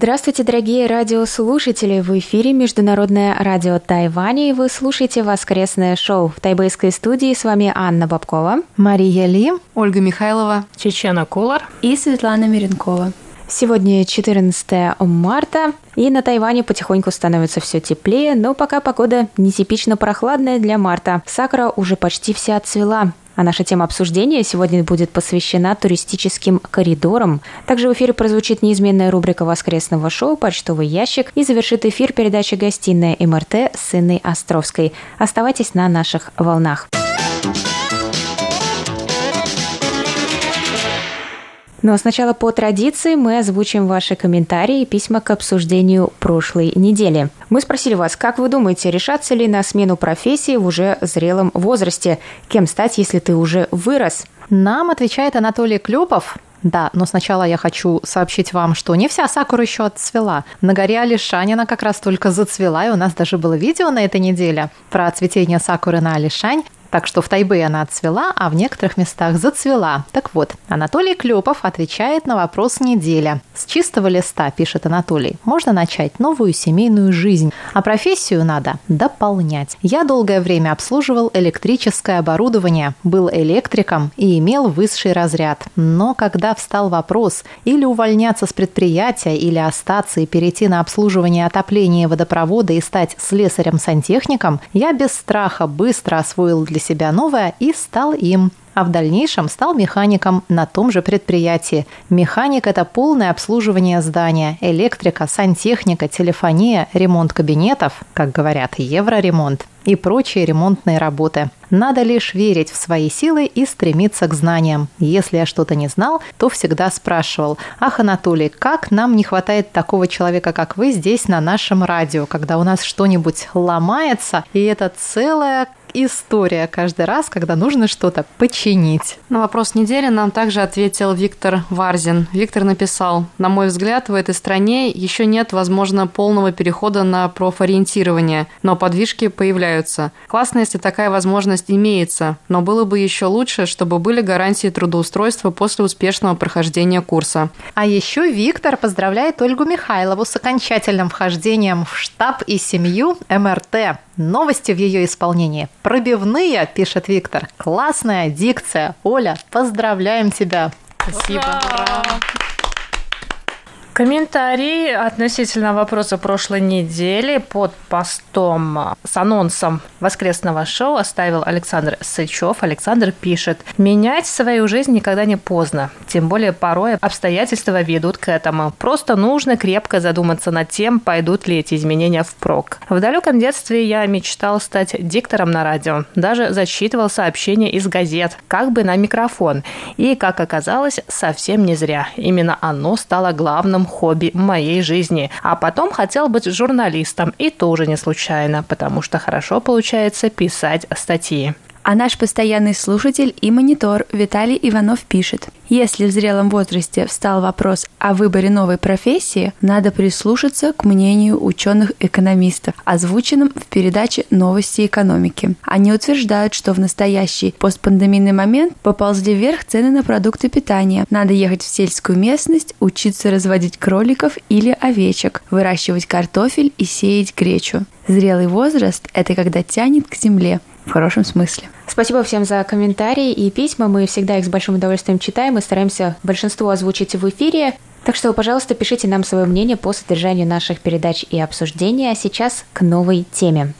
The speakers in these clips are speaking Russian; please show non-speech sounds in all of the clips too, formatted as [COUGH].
Здравствуйте, дорогие радиослушатели! В эфире Международное радио Тайваня, и вы слушаете воскресное шоу. В тайбэйской студии с вами Анна Бабкова, Мария Ли, Ольга Михайлова, Чечена Кулар и Светлана Миренкова. Сегодня 14 марта, и на Тайване потихоньку становится все теплее, но пока погода нетипично прохладная для марта. Сакура уже почти вся отцвела. А наша тема обсуждения сегодня будет посвящена туристическим коридорам. Также в эфире прозвучит неизменная рубрика воскресного шоу «Почтовый ящик» и завершит эфир передача «Гостиная МРТ» с Инной Островской. Оставайтесь на наших волнах. Но сначала по традиции мы озвучим ваши комментарии и письма к обсуждению прошлой недели. Мы спросили вас, как вы думаете, решаться ли на смену профессии в уже зрелом возрасте? Кем стать, если ты уже вырос? Нам отвечает Анатолий Клюпов, да, но сначала я хочу сообщить вам, что не вся сакура еще отцвела. На горе Алишань она как раз только зацвела, и у нас даже было видео на этой неделе про цветение сакуры на Алишань. Так что в Тайбе она отцвела, а в некоторых местах зацвела. Так вот, Анатолий Клепов отвечает на вопрос неделя. С чистого листа, пишет Анатолий, можно начать новую семейную жизнь, а профессию надо дополнять. Я долгое время обслуживал электрическое оборудование, был электриком и имел высший разряд. Но когда встал вопрос или увольняться с предприятия, или остаться и перейти на обслуживание отопления водопровода и стать слесарем-сантехником, я без страха быстро освоил для для себя новое и стал им а в дальнейшем стал механиком на том же предприятии. Механик – это полное обслуживание здания, электрика, сантехника, телефония, ремонт кабинетов, как говорят, евроремонт и прочие ремонтные работы. Надо лишь верить в свои силы и стремиться к знаниям. Если я что-то не знал, то всегда спрашивал, «Ах, Анатолий, как нам не хватает такого человека, как вы, здесь на нашем радио, когда у нас что-нибудь ломается, и это целая история каждый раз, когда нужно что-то починить. На вопрос недели нам также ответил Виктор Варзин. Виктор написал, на мой взгляд, в этой стране еще нет, возможно, полного перехода на профориентирование, но подвижки появляются. Классно, если такая возможность имеется, но было бы еще лучше, чтобы были гарантии трудоустройства после успешного прохождения курса. А еще Виктор поздравляет Ольгу Михайлову с окончательным вхождением в штаб и семью МРТ. Новости в ее исполнении пробивные, пишет Виктор. Классная дикция. Оля, поздравляем тебя. Спасибо. Ура! Комментарий относительно вопроса прошлой недели под постом с анонсом воскресного шоу оставил Александр Сычев. Александр пишет, менять свою жизнь никогда не поздно. Тем более порой обстоятельства ведут к этому. Просто нужно крепко задуматься над тем, пойдут ли эти изменения впрок. В далеком детстве я мечтал стать диктором на радио. Даже зачитывал сообщения из газет, как бы на микрофон. И, как оказалось, совсем не зря. Именно оно стало главным хобби моей жизни. А потом хотел быть журналистом, и тоже не случайно, потому что хорошо получается писать статьи. А наш постоянный слушатель и монитор Виталий Иванов пишет. Если в зрелом возрасте встал вопрос о выборе новой профессии, надо прислушаться к мнению ученых-экономистов, озвученным в передаче «Новости экономики». Они утверждают, что в настоящий постпандемийный момент поползли вверх цены на продукты питания. Надо ехать в сельскую местность, учиться разводить кроликов или овечек, выращивать картофель и сеять гречу. Зрелый возраст – это когда тянет к земле, в хорошем смысле. Спасибо всем за комментарии и письма. Мы всегда их с большим удовольствием читаем и стараемся большинство озвучить в эфире. Так что, пожалуйста, пишите нам свое мнение по содержанию наших передач и обсуждения. А сейчас к новой теме.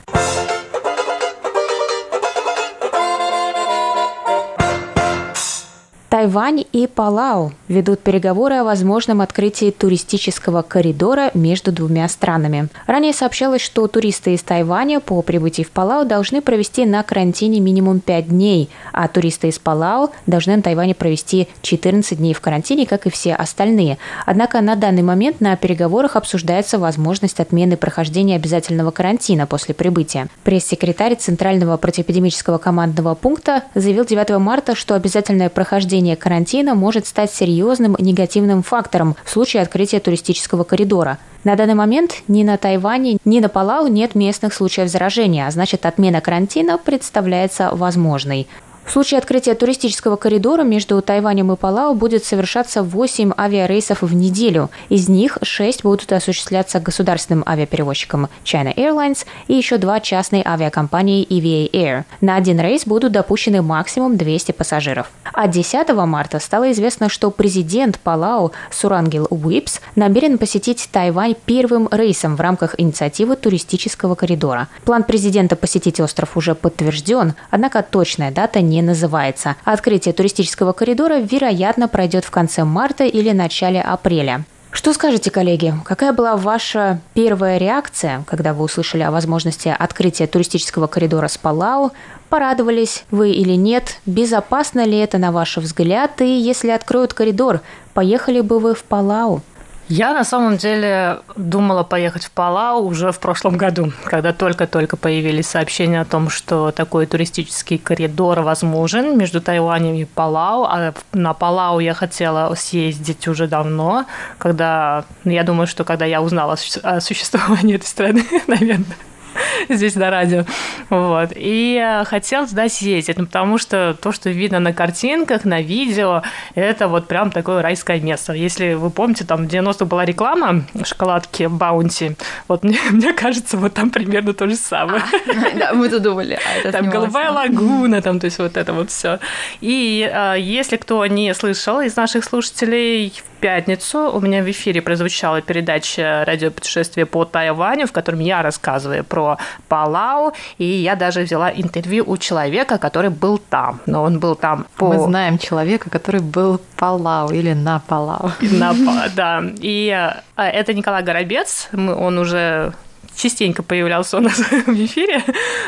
Тайвань и Палау ведут переговоры о возможном открытии туристического коридора между двумя странами. Ранее сообщалось, что туристы из Тайваня по прибытии в Палау должны провести на карантине минимум 5 дней, а туристы из Палау должны на Тайване провести 14 дней в карантине, как и все остальные. Однако на данный момент на переговорах обсуждается возможность отмены прохождения обязательного карантина после прибытия. Пресс-секретарь Центрального противоэпидемического командного пункта заявил 9 марта, что обязательное прохождение продление карантина может стать серьезным негативным фактором в случае открытия туристического коридора. На данный момент ни на Тайване, ни на Палау нет местных случаев заражения, а значит отмена карантина представляется возможной. В случае открытия туристического коридора между Тайванем и Палау будет совершаться 8 авиарейсов в неделю. Из них 6 будут осуществляться государственным авиаперевозчиком China Airlines и еще два частной авиакомпании EVA Air. На один рейс будут допущены максимум 200 пассажиров. А 10 марта стало известно, что президент Палау Сурангел Уипс намерен посетить Тайвань первым рейсом в рамках инициативы туристического коридора. План президента посетить остров уже подтвержден, однако точная дата не не называется. Открытие туристического коридора, вероятно, пройдет в конце марта или начале апреля. Что скажете, коллеги? Какая была ваша первая реакция, когда вы услышали о возможности открытия туристического коридора с Палау? Порадовались вы или нет? Безопасно ли это, на ваш взгляд? И если откроют коридор, поехали бы вы в Палау? Я на самом деле думала поехать в Палау уже в прошлом году, когда только-только появились сообщения о том, что такой туристический коридор возможен между Тайванем и Палау. А на Палау я хотела съездить уже давно, когда, ну, я думаю, что когда я узнала о существовании этой страны, [LAUGHS] наверное, [LAUGHS] здесь на радио. Вот. И э, хотел туда съездить, ну, потому что то, что видно на картинках, на видео, это вот прям такое райское место. Если вы помните, там в 90-х была реклама шоколадки Баунти, вот [LAUGHS] мне, мне кажется, вот там примерно то же самое. [LAUGHS] Да, мы тут думали. А там голубая лагуна, там, то есть вот это вот все. И э, если кто не слышал из наших слушателей, в пятницу у меня в эфире прозвучала передача «Радиопутешествие по Тайваню», в котором я рассказываю про Палау, и я даже взяла интервью у человека, который был там. Но он был там по... Мы знаем человека, который был Палау или на Палау. [LAUGHS] На, да. И э, это Николай Горобец. Он уже частенько появлялся у нас [LAUGHS] в эфире.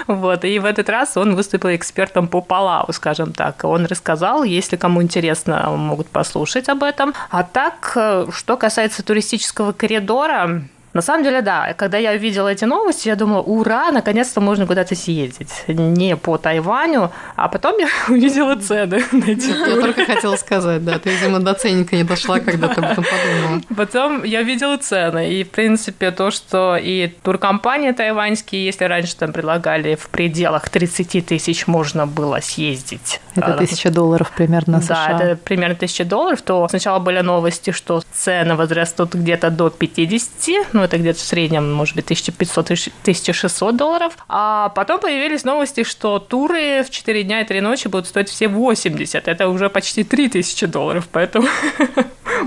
Вот, и в этот раз он выступил экспертом по Палау, скажем так. Он рассказал, если кому интересно, могут послушать об этом. А так, э, что касается туристического коридора, на самом деле, да. Когда я увидела эти новости, я думала, ура, наконец-то можно куда-то съездить. Не по Тайваню, а потом я [LAUGHS] увидела цены [LAUGHS] на эти туры. Я только хотела сказать, да, ты, видимо, до ценника не дошла, когда ты об этом подумала. Потом я видела цены, и, в принципе, то, что и туркомпании тайваньские, если раньше там предлагали в пределах 30 тысяч можно было съездить. Это тысяча долларов примерно США. Да, это примерно тысяча долларов, то сначала были новости, что цены возрастут где-то до 50, ну, это где-то в среднем, может быть, 1500-1600 долларов. А потом появились новости, что туры в 4 дня и 3 ночи будут стоить все 80. Это уже почти 3000 долларов, поэтому... [LAUGHS]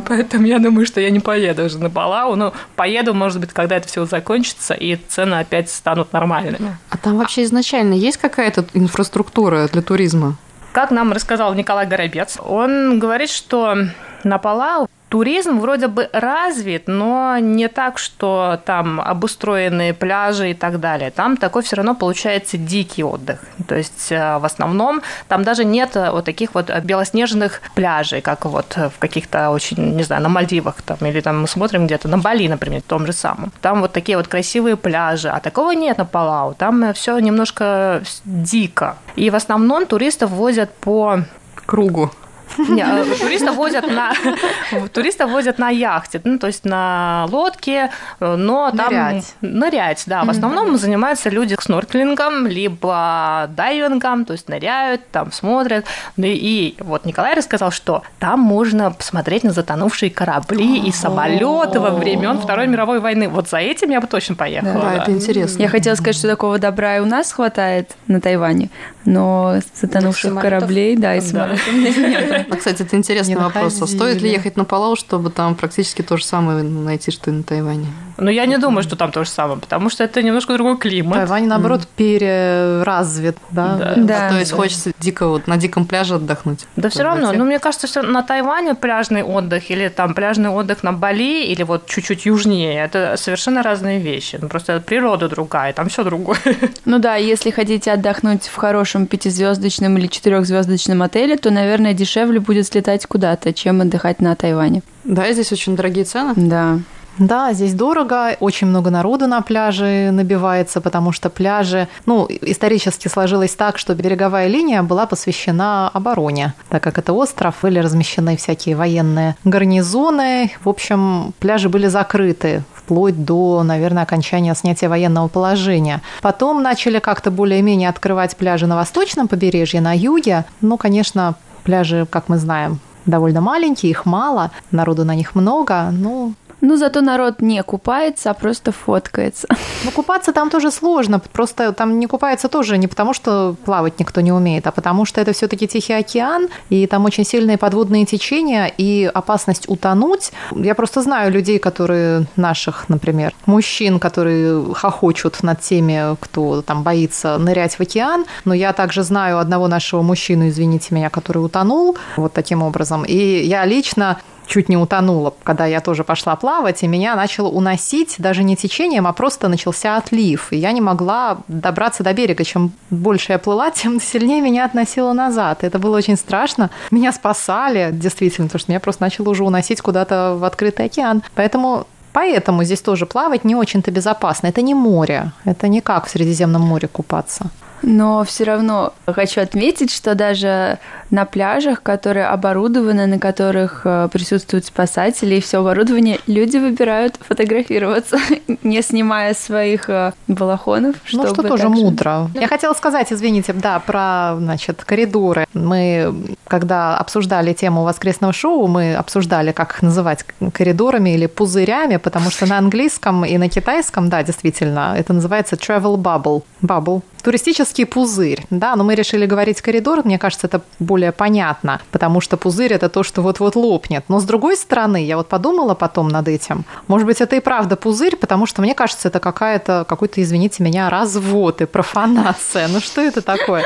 Поэтому я думаю, что я не поеду уже на Палау. Ну, поеду, может быть, когда это все закончится, и цены опять станут нормальными. А там вообще изначально есть какая-то инфраструктура для туризма? Как нам рассказал Николай Горобец, он говорит, что на Палау туризм вроде бы развит, но не так, что там обустроенные пляжи и так далее. Там такой все равно получается дикий отдых. То есть э, в основном там даже нет вот таких вот белоснежных пляжей, как вот в каких-то очень, не знаю, на Мальдивах там, или там мы смотрим где-то на Бали, например, том же самом. Там вот такие вот красивые пляжи, а такого нет на Палау. Там все немножко дико. И в основном туристов возят по кругу. Не, а туристов возят на [LAUGHS] туристов возят на яхте, ну то есть на лодке, но там нырять, нырять да. В основном занимаются люди снорклингом либо дайвингом, то есть ныряют, там смотрят. Ну и вот Николай рассказал, что там можно посмотреть на затонувшие корабли и самолеты во времен Второй мировой войны. Вот за этим я бы точно поехала. Да, это интересно. Я хотела сказать, что такого добра и у нас хватает на Тайване, но затонувших кораблей, да, и самолетов [LAUGHS] Ну, кстати, это интересный Не вопрос. А стоит ли ехать на Палау, чтобы там практически то же самое найти, что и на Тайване? Но я не думаю, что там то же самое, потому что это немножко другой климат. Тайвань, наоборот, переразвит, да? Да. Да. А то есть хочется дико вот на диком пляже отдохнуть. Да все равно, ну мне кажется, что на Тайване пляжный отдых или там пляжный отдых на Бали или вот чуть-чуть южнее, это совершенно разные вещи. Ну, просто природа другая, там все другое. [LAUGHS] Ну да, если хотите отдохнуть в хорошем пятизвездочном или четырехзвездочном отеле, то, наверное, дешевле будет слетать куда-то, чем отдыхать на Тайване. Да, здесь очень дорогие цены. Да. Да, здесь дорого, очень много народу на пляже набивается, потому что пляжи, ну, исторически сложилось так, что береговая линия была посвящена обороне, так как это остров, были размещены всякие военные гарнизоны. В общем, пляжи были закрыты вплоть до, наверное, окончания снятия военного положения. Потом начали как-то более-менее открывать пляжи на восточном побережье, на юге. Ну, конечно, пляжи, как мы знаем, довольно маленькие, их мало, народу на них много. Ну, Ну, зато народ не купается, а просто фоткается. Ну, купаться там тоже сложно. Просто там не купается тоже не потому, что плавать никто не умеет, а потому что это все-таки Тихий океан, и там очень сильные подводные течения, и опасность утонуть. Я просто знаю людей, которые наших, например, мужчин, которые хохочут над теми, кто там боится нырять в океан. Но я также знаю одного нашего мужчину, извините меня, который утонул вот таким образом. И я лично чуть не утонула, когда я тоже пошла плавать, и меня начало уносить даже не течением, а просто начался отлив. И я не могла добраться до берега. Чем больше я плыла, [LAUGHS] тем сильнее меня относило назад. Это было очень страшно. Меня спасали, действительно, потому что меня просто начало уже уносить куда-то в открытый океан. Поэтому Поэтому здесь тоже плавать не очень-то безопасно. Это не море. Это не как в Средиземном море купаться. Но все равно хочу отметить, что даже на пляжах, которые оборудованы, на которых э, присутствуют спасатели и все оборудование, люди выбирают фотографироваться, [LAUGHS] не снимая своих э, балахонов. Ну, что чтобы тоже так же- мудро. Я хотела сказать, извините, да, про, значит, коридоры. Мы, когда обсуждали тему воскресного шоу, мы обсуждали, как их называть коридорами или пузырями, потому что на английском и на китайском, да, действительно, это называется travel bubble. Bubble. Туристический пузырь, да, но мы решили говорить коридор, мне кажется, это более понятно, потому что пузырь это то, что вот-вот лопнет. Но с другой стороны, я вот подумала потом над этим, может быть, это и правда пузырь, потому что мне кажется, это какая-то, какой-то, извините меня, развод и профанация. Ну что это такое?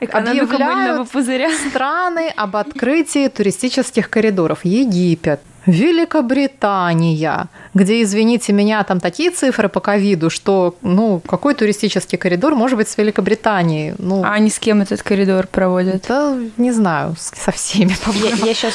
Экономика Объявляют пузыря. страны об открытии туристических коридоров. Египет, Великобритания, где, извините меня, там такие цифры по ковиду, что, ну, какой туристический коридор может быть с Великобританией? Ну, А они с кем этот коридор проводят? да, не знаю, со всеми, по-моему. Я, сейчас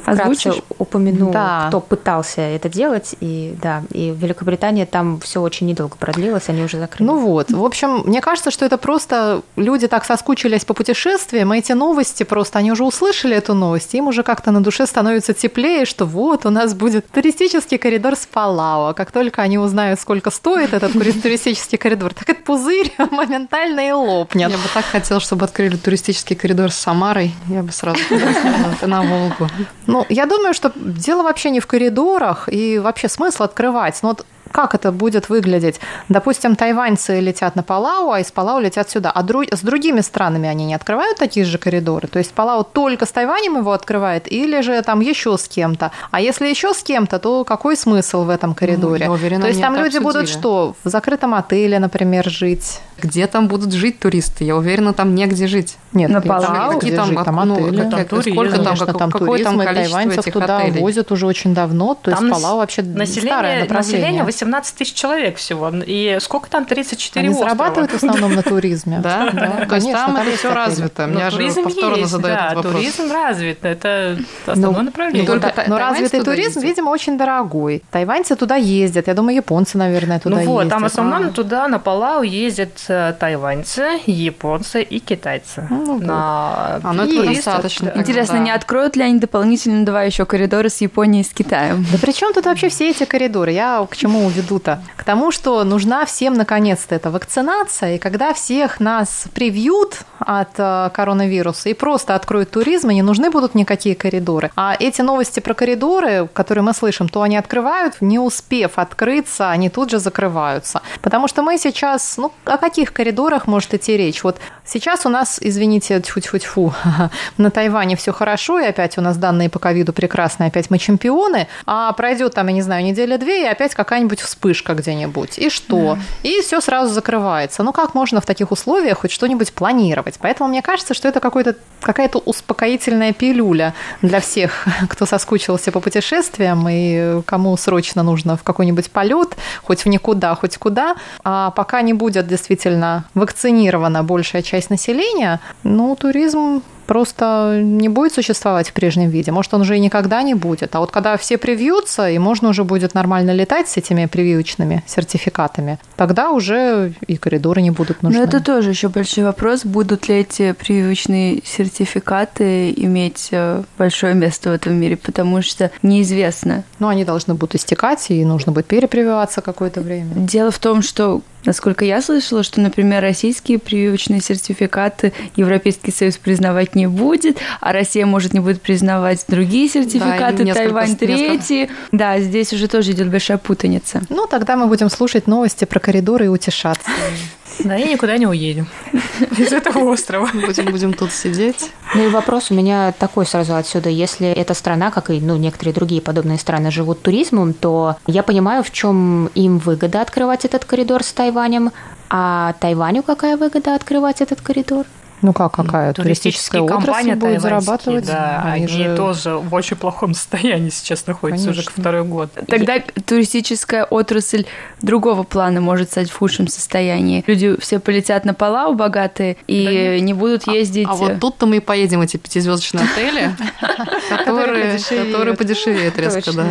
вкратце Озвучишь? упомяну, Да. кто пытался это делать. И да, и в Великобритании там все очень недолго продлилось, они уже закрыли. Ну вот, в общем, мне кажется, что это просто люди так соскучились по путешествиям, и эти новости просто, они уже услышали эту новость, им уже как-то на душе становится теплее, что вот у нас будет туристический коридор с Палау. Как только они узнают, сколько стоит этот [LAUGHS] туристический коридор, так этот пузырь [LAUGHS] моментально и лопнет. Я бы так хотела, чтобы открыли туристический коридор с Самарой. Я бы сразу [LAUGHS] на Волгу. Ну, я думаю, что дело вообще не в коридорах и вообще смысл открывать. Ну, вот как это будет выглядеть? Допустим, тайваньцы летят на Палау, а из Палау летят сюда. А дру- с другими странами они не открывают такие же коридоры? То есть Палау только с Тайванем его открывает или же там еще с кем-то? А если еще с кем-то, то какой смысл в этом коридоре? я уверена, то есть там люди будут обсудили. что? В закрытом отеле, например, жить? Где там будут жить туристы? Я уверена, там негде жить. Нет, На Палау? Какие Где там, жить? Там ну, отели. как- Там туризм, сколько там, Конечно, как- там какое туризм, там и количество тайваньцев этих туда отелей? возят уже очень давно. То есть Там Палау вообще старое Население, направление. население 18 тысяч человек всего. И сколько там? 34 Они острова. зарабатывают в основном на туризме. [LAUGHS] Да, да. То есть там это все развито. Меня же повторно задают вопрос. туризм развит. Это основное Ну, направление. Да, та- но развитый туризм, ездят? видимо, очень дорогой. Тайваньцы туда ездят. Я думаю, японцы, наверное, туда ну вот, ездят. там в основном А. туда на Палау ездят э, тайваньцы, японцы и китайцы. Ну А, ну достаточно. Интересно, не откроют ли они дополнительно два еще коридора с Японией и с Китаем? Да при чем тут вообще все эти коридоры? Я к чему веду-то? К тому, что нужна всем наконец-то эта вакцинация, и когда всех нас привьют от э, коронавируса и просто откроют туризм, и не нужны будут никакие коридоры. А эти новости про коридоры, которые мы слышим, то они открывают, не успев открыться, они тут же закрываются. Потому что мы сейчас, ну, о каких коридорах может идти речь? Вот сейчас у нас, извините, тьфу-тьфу-тьфу, [LAUGHS] на Тайване все хорошо, и опять у нас данные по ковиду прекрасные, опять мы чемпионы, а пройдет там, я не знаю, неделя-две, и опять какая-нибудь вспышка где-нибудь. И что? И все сразу закрывается. Ну, как можно в таких условиях хоть что-нибудь планировать? Поэтому мне кажется, что это какой-то, какая-то успокоительная пилюля для всех, [LAUGHS] кто соскучился по путешествиям и кому срочно нужно в какой-нибудь полет, хоть в никуда, хоть куда. А пока не будет действительно вакцинирована большая часть населения, ну, туризм просто не будет существовать в прежнем виде. Может, он уже и никогда не будет. А вот когда все привьются, и можно уже будет нормально летать с этими прививочными сертификатами, тогда уже и коридоры не будут нужны. Но это тоже еще большой вопрос. Будут ли эти прививочные сертификаты иметь э, большое место в этом мире, потому что неизвестно. Ну, они должны будут истекать, и нужно будет перепрививаться какое-то время. Дело в том, что Насколько я слышала, что, например, российские прививочные сертификаты Европейский Союз признавать не будет, а Россия может не будет признавать другие сертификаты, да, Тайвань третьи. Да, здесь уже тоже идет большая путаница. Ну, тогда мы будем слушать новости про коридоры и утешаться. [LAUGHS] Да, и никуда не уедем [LAUGHS] из этого острова. Будем, будем тут сидеть. Ну и вопрос у меня такой сразу отсюда. Если эта страна, как и ну, некоторые другие подобные страны, живут туризмом, то я понимаю, в чем им выгода открывать этот коридор с Тайванем. А Тайваню какая выгода открывать этот коридор? Ну как, какая? Туристическая отрасль будет зарабатывать? Да, они, они же... тоже в очень плохом [LAUGHS] состоянии сейчас находятся Конечно. уже второй год. Тогда Я... туристическая отрасль другого плана может стать в худшем состоянии. Люди все полетят на Палау богатые и да не будут а, ездить... А, а вот тут-то мы и поедем эти пятизвездочные отели, [LAUGHS] которые подешевеют резко, да.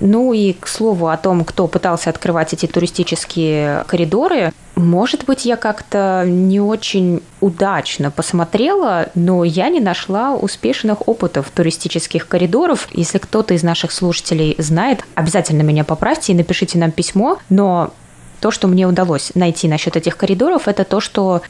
Ну и к слову о том, кто пытался открывать эти туристические коридоры, может быть, я как-то не очень удачно посмотрела, но я не нашла успешных опытов туристических коридоров. Если кто-то из наших слушателей знает, обязательно меня поправьте и напишите нам письмо. Но то, что мне удалось найти насчет этих коридоров, это то, что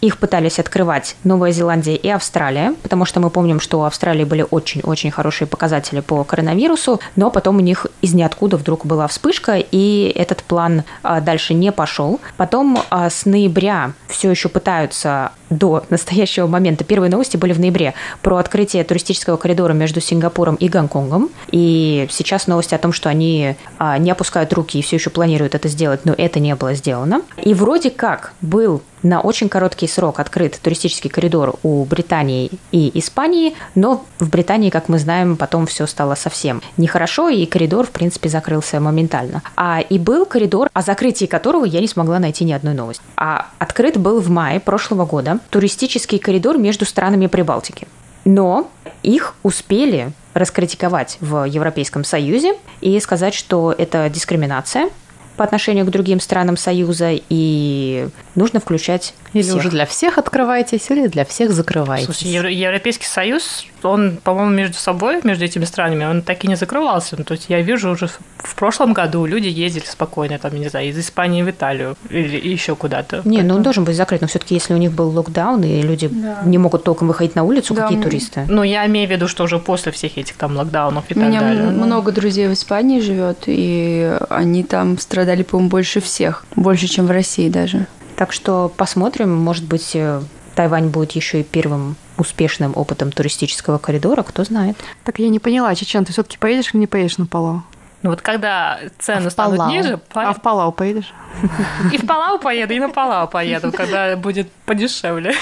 их пытались открывать Новая Зеландия и Австралия, потому что мы помним, что у Австралии были очень-очень хорошие показатели по коронавирусу, но потом у них из ниоткуда вдруг была вспышка, и этот план а, дальше не пошел. Потом а, с ноября все еще пытаются до настоящего момента. Первые новости были в ноябре про открытие туристического коридора между Сингапуром и Гонконгом. И сейчас новости о том, что они а, не опускают руки и все еще планируют это сделать, но это не было сделано. И вроде как был на очень короткий срок открыт туристический коридор у Британии и Испании, но в Британии, как мы знаем, потом все стало совсем нехорошо, и коридор, в принципе, закрылся моментально. А и был коридор, о закрытии которого я не смогла найти ни одной новости. А открыт был в мае прошлого года туристический коридор между странами Прибалтики. Но их успели раскритиковать в Европейском Союзе и сказать, что это дискриминация, по отношению к другим странам Союза, и нужно включать Или всех. уже для всех открывайтесь, или для всех закрывайтесь. Слушай, Европейский Союз, он, по-моему, между собой, между этими странами, он так и не закрывался. Ну, то есть я вижу уже в прошлом году люди ездили спокойно, там, не знаю, из Испании в Италию или еще куда-то. Не, ну он должен быть закрыт, но все-таки если у них был локдаун, и люди да. не могут толком выходить на улицу, да. какие туристы? Ну, я имею в виду, что уже после всех этих там локдаунов и так далее. У меня много друзей в Испании живет, и они там пострадали, по-моему, больше всех. Больше, чем в России даже. Так что посмотрим, может быть, э, Тайвань будет еще и первым успешным опытом туристического коридора, кто знает. Так я не поняла, Чечен, ты все-таки поедешь или не поедешь на Палау? Ну вот когда цены а станут Палау. ниже... А в Палау поедешь? И в Палау поеду, и на Палау поеду, когда будет подешевле.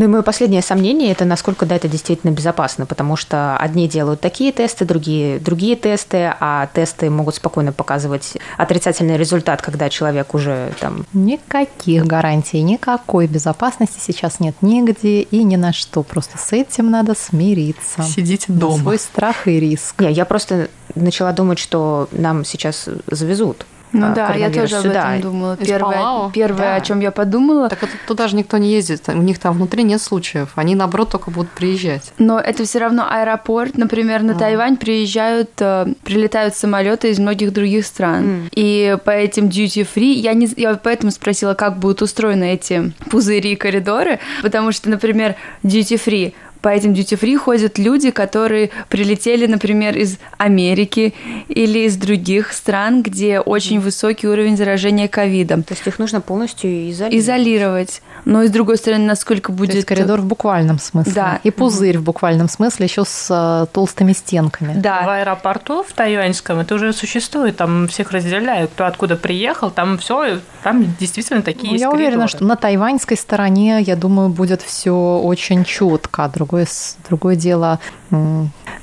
Ну и мое последнее сомнение – это насколько да, это действительно безопасно, потому что одни делают такие тесты, другие другие тесты, а тесты могут спокойно показывать отрицательный результат, когда человек уже там… Никаких гарантий, никакой безопасности сейчас нет нигде и ни на что. Просто с этим надо смириться. Сидите дома. свой страх и риск. Не, я просто начала думать, что нам сейчас завезут Ну а, да, я тоже об этом да. думала. Из Первое, Палау? первое Да. о чем я подумала. Так это туда же никто не ездит, у них там внутри нет случаев, они наоборот только будут приезжать. Но это все равно аэропорт. Например, на Тайвань приезжают, э, прилетают самолеты из многих других стран. И по этим duty free я не, я поэтому спросила, как будут устроены эти пузыри и коридоры, потому что, например, duty free по этим free ходят люди, которые прилетели, например, из Америки или из других стран, где очень высокий уровень заражения ковидом. То есть их нужно полностью изолировать. Изолировать. Но и с другой стороны, насколько То будет есть коридор в буквальном смысле. Да. И пузырь в буквальном смысле еще с э, толстыми стенками. Да, В аэропорту в тайюаньском это уже существует, там всех разделяют, кто откуда приехал, там все, там действительно такие Ну, есть я уверена, коридоры. что на тайваньской стороне, я думаю, будет все очень четко. Другое, с- другое дело,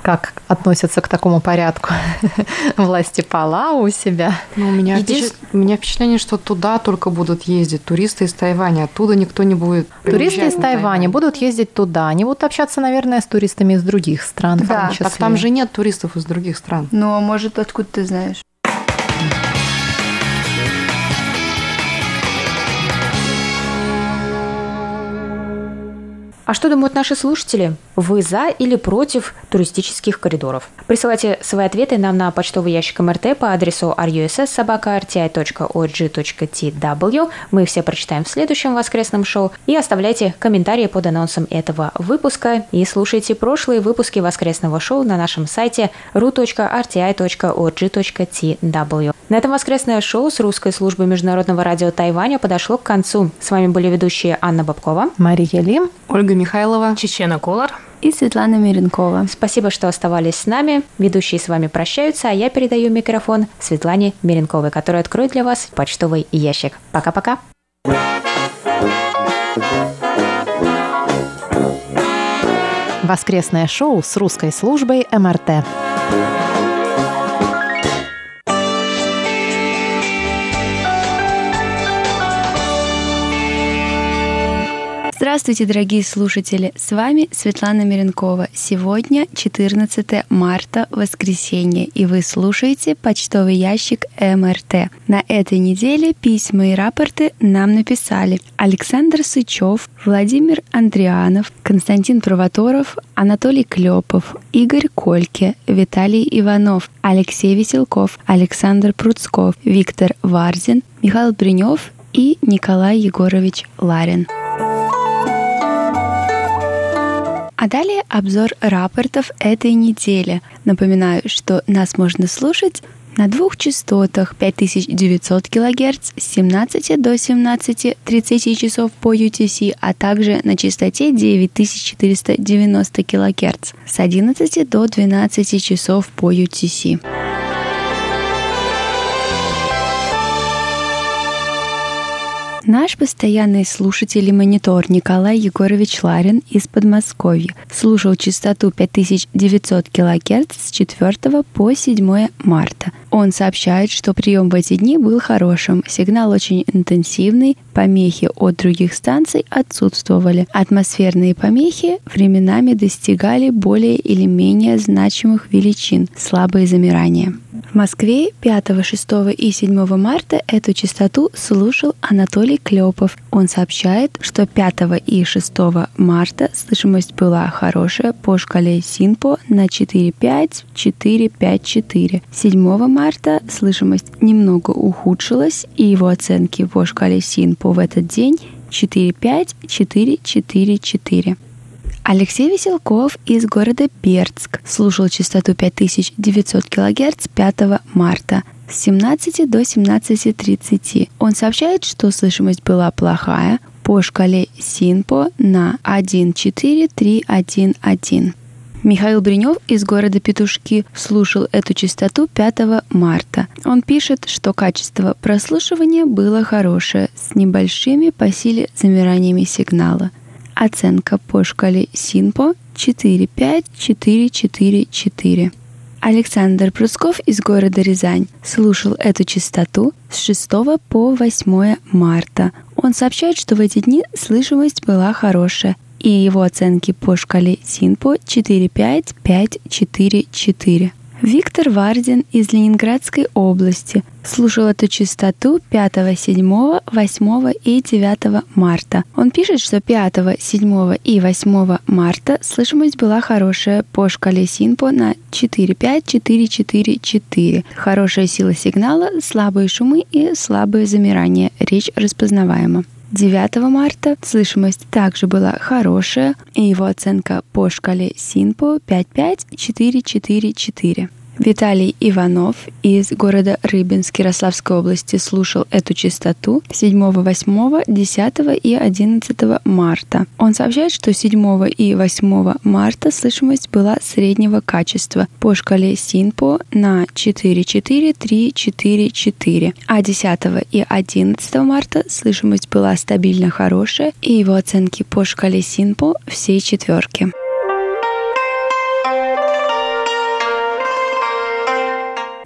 как относятся к такому порядку [LAUGHS] власти Палау у себя. Ну, у, меня Единс- впечат- у меня впечатление, что туда только будут ездить туристы из Тайваня, оттуда никто не будет Туристы из Тайваня Тайвань. будут ездить туда. Они будут общаться, наверное, с туристами из других стран. в Да, том так числе. Так там же нет туристов из других стран. Ну, а может, откуда ты знаешь? А что думают наши слушатели? Вы за или против туристических коридоров? Присылайте свои ответы нам на почтовый ящик МРТ по адресу russsobaka.rti.org.tw. Мы все прочитаем в следующем воскресном шоу. И оставляйте комментарии под анонсом этого выпуска. И слушайте прошлые выпуски воскресного шоу на нашем сайте ru.rti.org.tw. На этом воскресное шоу с русской службы Международного радио Тайваня подошло к концу. С вами были ведущие Анна Бабкова. Мария Лим. Ольга Михайлова. Чечена Колор. И Светлана Миренкова. Спасибо, что оставались с нами. Ведущие с вами прощаются, а я передаю микрофон Светлане Меренковой, которая откроет для вас почтовый ящик. Пока-пока. Воскресное шоу с русской службой МРТ. Здравствуйте, дорогие слушатели! С вами Светлана Миренкова. Сегодня 14 марта, воскресенье, и вы слушаете почтовый ящик МРТ. На этой неделе письма и рапорты нам написали Александр Сычев, Владимир Андрианов, Константин Провоторов, Анатолий Клепов, Игорь Кольке, Виталий Иванов, Алексей Веселков, Александр Пруцков, Виктор Варзин, Михаил Бринев и Николай Егорович Ларин. А далее обзор рапортов этой недели. Напоминаю, что нас можно слушать на двух частотах 5900 кГц с 17 до 17.30 часов по UTC, а также на частоте 9490 кГц с 11 до 12 часов по UTC. Наш постоянный слушатель и монитор Николай Егорович Ларин из Подмосковья слушал частоту 5900 кГц с 4 по 7 марта. Он сообщает, что прием в эти дни был хорошим, сигнал очень интенсивный, помехи от других станций отсутствовали. Атмосферные помехи временами достигали более или менее значимых величин, слабые замирания. В Москве 5, 6 и 7 марта эту частоту слушал Анатолий Клепов. Он сообщает, что 5 и 6 марта слышимость была хорошая по шкале Синпо на 4,5, 4,5,4. 7 марта слышимость немного ухудшилась, и его оценки по шкале Синпо в этот день 4,5, 4,4,4. Алексей Веселков из города Бердск слушал частоту 5900 кГц 5 марта с 17 до 17.30. Он сообщает, что слышимость была плохая по шкале Синпо на 1.4.3.1.1. Михаил Бринев из города Петушки слушал эту частоту 5 марта. Он пишет, что качество прослушивания было хорошее, с небольшими по силе замираниями сигнала. Оценка по шкале Синпо 45444. Александр Прусков из города Рязань слушал эту частоту с 6 по 8 марта. Он сообщает, что в эти дни слышимость была хорошая, и его оценки по шкале Синпо 45544. Виктор Вардин из Ленинградской области слушал эту частоту 5, 7, 8 и 9 марта. Он пишет, что 5, 7 и 8 марта слышимость была хорошая по шкале Синпо на 4-5-4-4-4. Хорошая сила сигнала, слабые шумы и слабые замирания. Речь распознаваема. 9 марта слышимость также была хорошая, и его оценка по шкале Синпо 5-5-4-4-4. Виталий Иванов из города Рыбинск Ярославской области слушал эту частоту 7, 8, 10 и 11 марта. Он сообщает, что 7 и 8 марта слышимость была среднего качества по шкале Синпо на 4-4-3-4-4, а 10 и 11 марта слышимость была стабильно хорошая, и его оценки по шкале Синпо все четверки.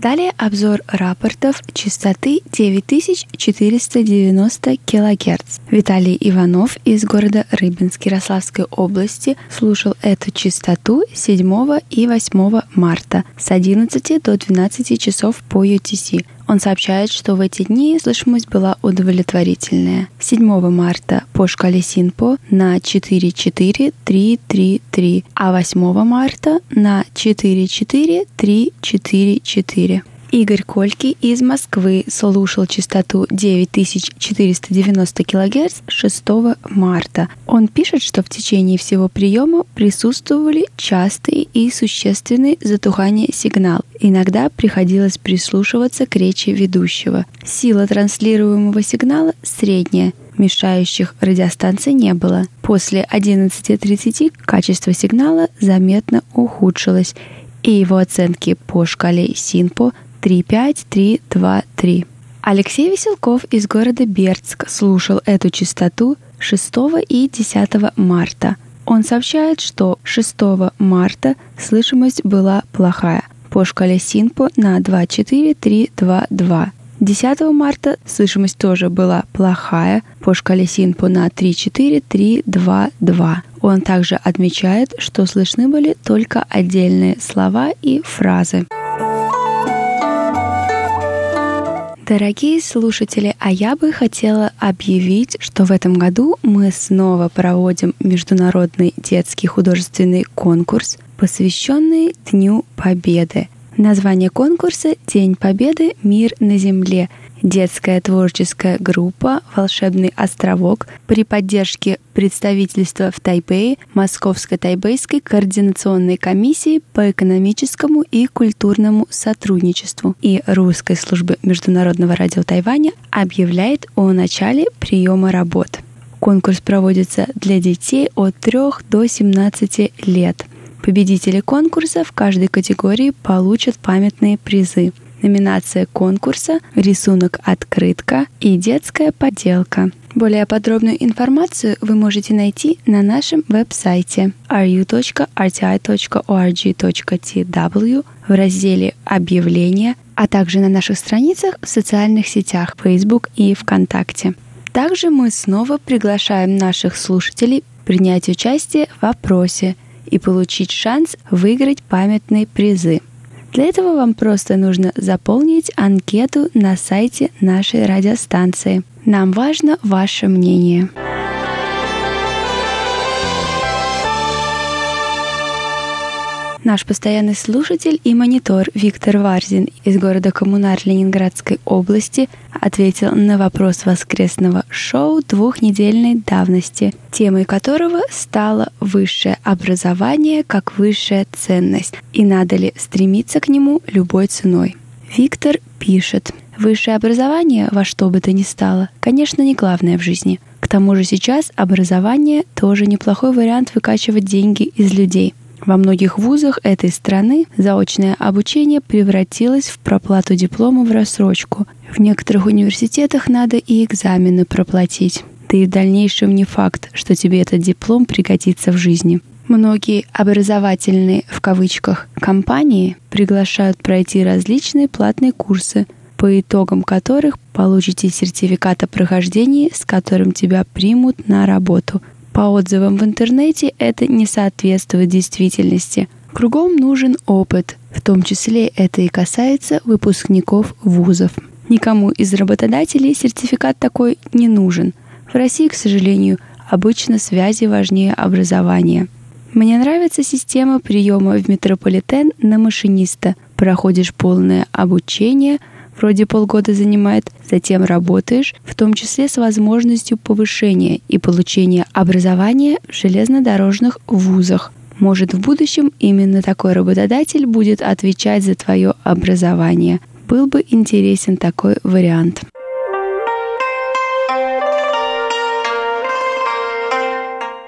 Далее обзор рапортов частоты 9490 кГц. Виталий Иванов из города Рыбинск Ярославской области слушал эту частоту 7 и 8 марта с 11 до 12 часов по UTC. Он сообщает, что в эти дни слышимость была удовлетворительная. 7 марта по шкале Синпо на 4-4-3-3-3, а 8 марта на 4-4-3-4-4. Игорь Кольки из Москвы слушал частоту 9490 кГц 6 марта. Он пишет, что в течение всего приема присутствовали частые и существенные затухания сигнал. Иногда приходилось прислушиваться к речи ведущего. Сила транслируемого сигнала средняя, мешающих радиостанции не было. После 11.30 качество сигнала заметно ухудшилось, и его оценки по шкале СИНПО 35323. Алексей Веселков из города Бердск слушал эту частоту 6 и 10 марта. Он сообщает, что 6 марта слышимость была плохая по шкале Синпо на 24322. 10 марта слышимость тоже была плохая по шкале Синпо на 34322. Он также отмечает, что слышны были только отдельные слова и фразы. Дорогие слушатели, а я бы хотела объявить, что в этом году мы снова проводим международный детский художественный конкурс, посвященный Дню Победы. Название конкурса «День Победы. Мир на Земле», детская творческая группа «Волшебный островок» при поддержке представительства в Тайпее Московской Тайбейской координационной комиссии по экономическому и культурному сотрудничеству и Русской службы международного радио Тайваня объявляет о начале приема работ. Конкурс проводится для детей от 3 до 17 лет. Победители конкурса в каждой категории получат памятные призы – номинация конкурса «Рисунок открытка» и «Детская поделка». Более подробную информацию вы можете найти на нашем веб-сайте ru.rti.org.tw в разделе «Объявления», а также на наших страницах в социальных сетях Facebook и ВКонтакте. Также мы снова приглашаем наших слушателей принять участие в опросе и получить шанс выиграть памятные призы – для этого вам просто нужно заполнить анкету на сайте нашей радиостанции. Нам важно ваше мнение. Наш постоянный слушатель и монитор Виктор Варзин из города Коммунар Ленинградской области ответил на вопрос воскресного шоу двухнедельной давности, темой которого стало высшее образование как высшая ценность и надо ли стремиться к нему любой ценой. Виктор пишет, высшее образование во что бы то ни стало, конечно, не главное в жизни. К тому же сейчас образование тоже неплохой вариант выкачивать деньги из людей – во многих вузах этой страны заочное обучение превратилось в проплату диплома в рассрочку. В некоторых университетах надо и экзамены проплатить. Да и в дальнейшем не факт, что тебе этот диплом пригодится в жизни. Многие образовательные, в кавычках, компании приглашают пройти различные платные курсы, по итогам которых получите сертификат о прохождении, с которым тебя примут на работу – по отзывам в интернете это не соответствует действительности. Кругом нужен опыт, в том числе это и касается выпускников вузов. Никому из работодателей сертификат такой не нужен. В России, к сожалению, обычно связи важнее образования. Мне нравится система приема в метрополитен на машиниста. Проходишь полное обучение, вроде полгода занимает, затем работаешь, в том числе с возможностью повышения и получения образования в железнодорожных вузах. Может, в будущем именно такой работодатель будет отвечать за твое образование. Был бы интересен такой вариант.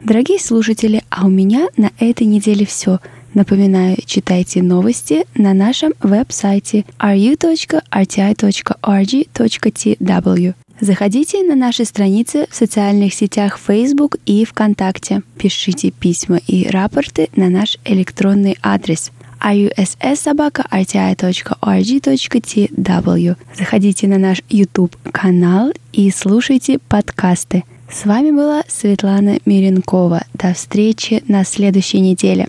Дорогие слушатели, а у меня на этой неделе все. Напоминаю, читайте новости на нашем веб-сайте ru.rti.org.tw. Заходите на наши страницы в социальных сетях Facebook и ВКонтакте. Пишите письма и рапорты на наш электронный адрес russsobaka.rti.org.tw. Заходите на наш YouTube-канал и слушайте подкасты – с вами была Светлана Миренкова. До встречи на следующей неделе.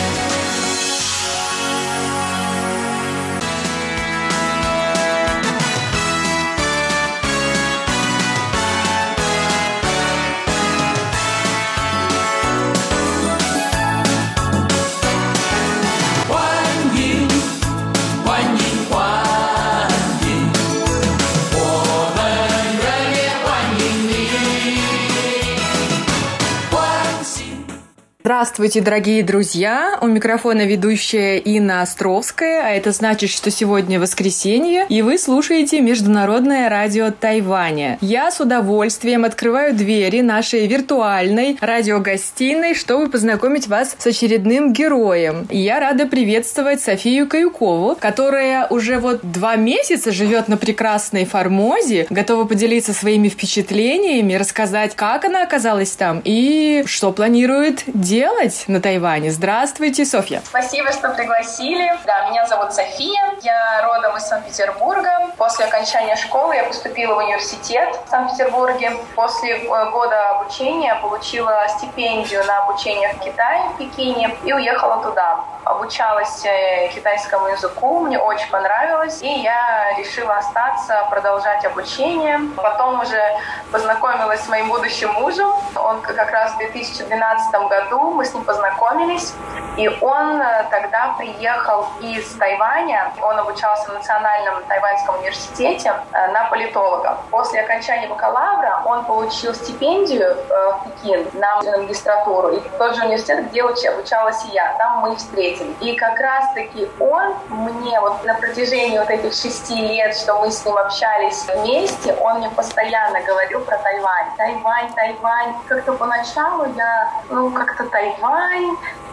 Здравствуйте, дорогие друзья! У микрофона ведущая Инна Островская, а это значит, что сегодня воскресенье, и вы слушаете Международное радио Тайваня. Я с удовольствием открываю двери нашей виртуальной радиогостиной, чтобы познакомить вас с очередным героем. Я рада приветствовать Софию Каюкову, которая уже вот два месяца живет на прекрасной Формозе, готова поделиться своими впечатлениями, рассказать, как она оказалась там и что планирует делать делать на Тайване. Здравствуйте, Софья. Спасибо, что пригласили. Да, меня зовут София. Я родом из Санкт-Петербурга. После окончания школы я поступила в университет в Санкт-Петербурге. После э, года обучения получила стипендию на обучение в Китае, в Пекине, и уехала туда обучалась э, китайскому языку, мне очень понравилось, и я решила остаться, продолжать обучение. Потом уже познакомилась с моим будущим мужем. Он как раз в 2012 году, мы с ним познакомились, и он э, тогда приехал из Тайваня, он обучался в Национальном тайваньском университете э, на политолога. После окончания бакалавра он получил стипендию в Пекин на магистратуру, и тот же университет, где обучалась и я, там мы встретили. И как раз-таки он мне вот на протяжении вот этих шести лет, что мы с ним общались вместе, он мне постоянно говорил про Тайвань. Тайвань, Тайвань. Как-то поначалу я, ну, как-то Тайвань,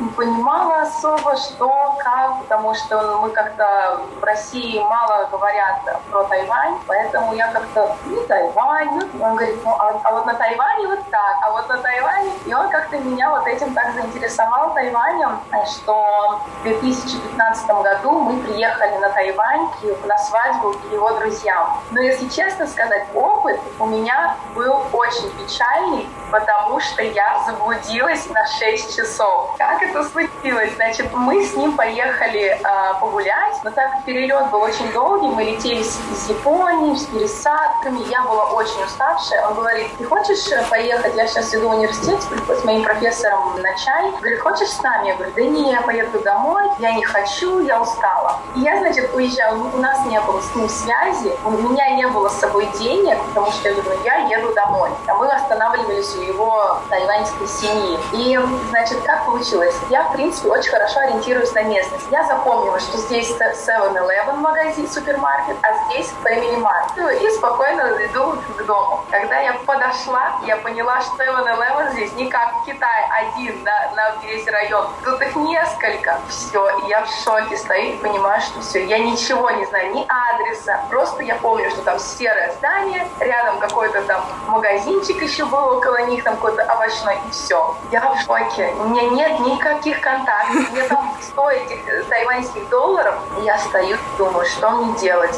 не понимала особо, что, как, потому что мы как-то в России мало говорят про Тайвань, поэтому я как-то, ну, Тайвань, ну, он говорит, ну, а, а вот на Тайване вот так, а вот на Тайване, и он как-то меня вот этим так заинтересовал Тайванем, что в 2015 году мы приехали на Тайвань на свадьбу к его друзьям. Но если честно сказать, опыт у меня был очень печальный, потому что я заблудилась на 6 часов. Как это случилось? Значит, мы с ним поехали э, погулять, но так как перелет был очень долгий, мы летели из Японии с пересадками, я была очень уставшая. Он говорит, ты хочешь поехать? Я сейчас иду в университет с моим профессором на чай. Говорит, хочешь с нами? Я говорю, да не, я поеду домой, я не хочу, я устала. И я, значит, уезжала, у нас не было с ним связи, у меня не было с собой денег, потому что я говорю, я еду домой. А мы останавливались у его тайваньской семьи. И, значит, как получилось? Я, в принципе, очень хорошо ориентируюсь на местность. Я запомнила, что здесь 7-Eleven магазин, супермаркет, а здесь Family Mart. И спокойно иду к дому. Когда я подошла, я поняла, что 7-Eleven здесь не как в Китае один на, на весь район. Тут их несколько. Все, я в шоке стою и понимаю, что все, я ничего не знаю, ни адреса. Просто я помню, что там серое здание, рядом какой-то там магазинчик еще был около них, там какой-то овощной, и все. Я в шоке. У меня нет ни никаких контактов, мне там 100 этих э, тайваньских долларов. Я стою, думаю, что мне делать?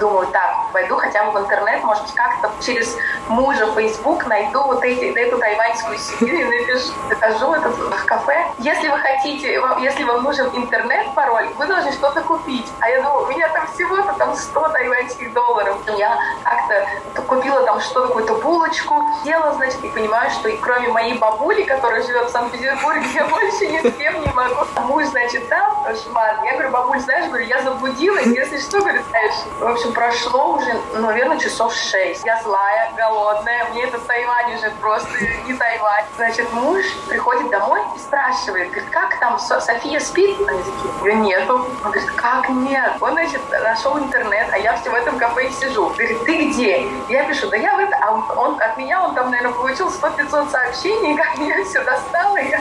Думаю, так, пойду хотя бы в интернет, может как-то через мужа Facebook найду вот эти, эту тайваньскую семью и напишу, закажу это в кафе. Если вы хотите, если вам нужен интернет-пароль, вы должны что-то купить. А я думаю, у меня там всего-то там 100 тайваньских долларов. Я как-то купила там что-то, какую-то булочку, ела, значит, и понимаю, что и кроме моей бабули, которая живет в Санкт-Петербурге, я больше ни с кем не могу. Муж, значит, там, шман. Я говорю, бабуль, знаешь, говорю, я заблудилась, если что, говорю, знаешь. В общем, прошло уже, наверное, часов шесть. Я злая, голодная, мне это Тайвань уже просто не Тайвань. Значит, муж приходит домой и спрашивает, говорит, как там, София спит? Такие, говорю, нету. Он говорит, как нет? Он, значит, нашел интернет, а я все в этом кафе сижу. Говорит, ты где? Я пишу, да я в это, а он, от меня, он там, наверное, получил 100-500 сообщений, как меня все достало, я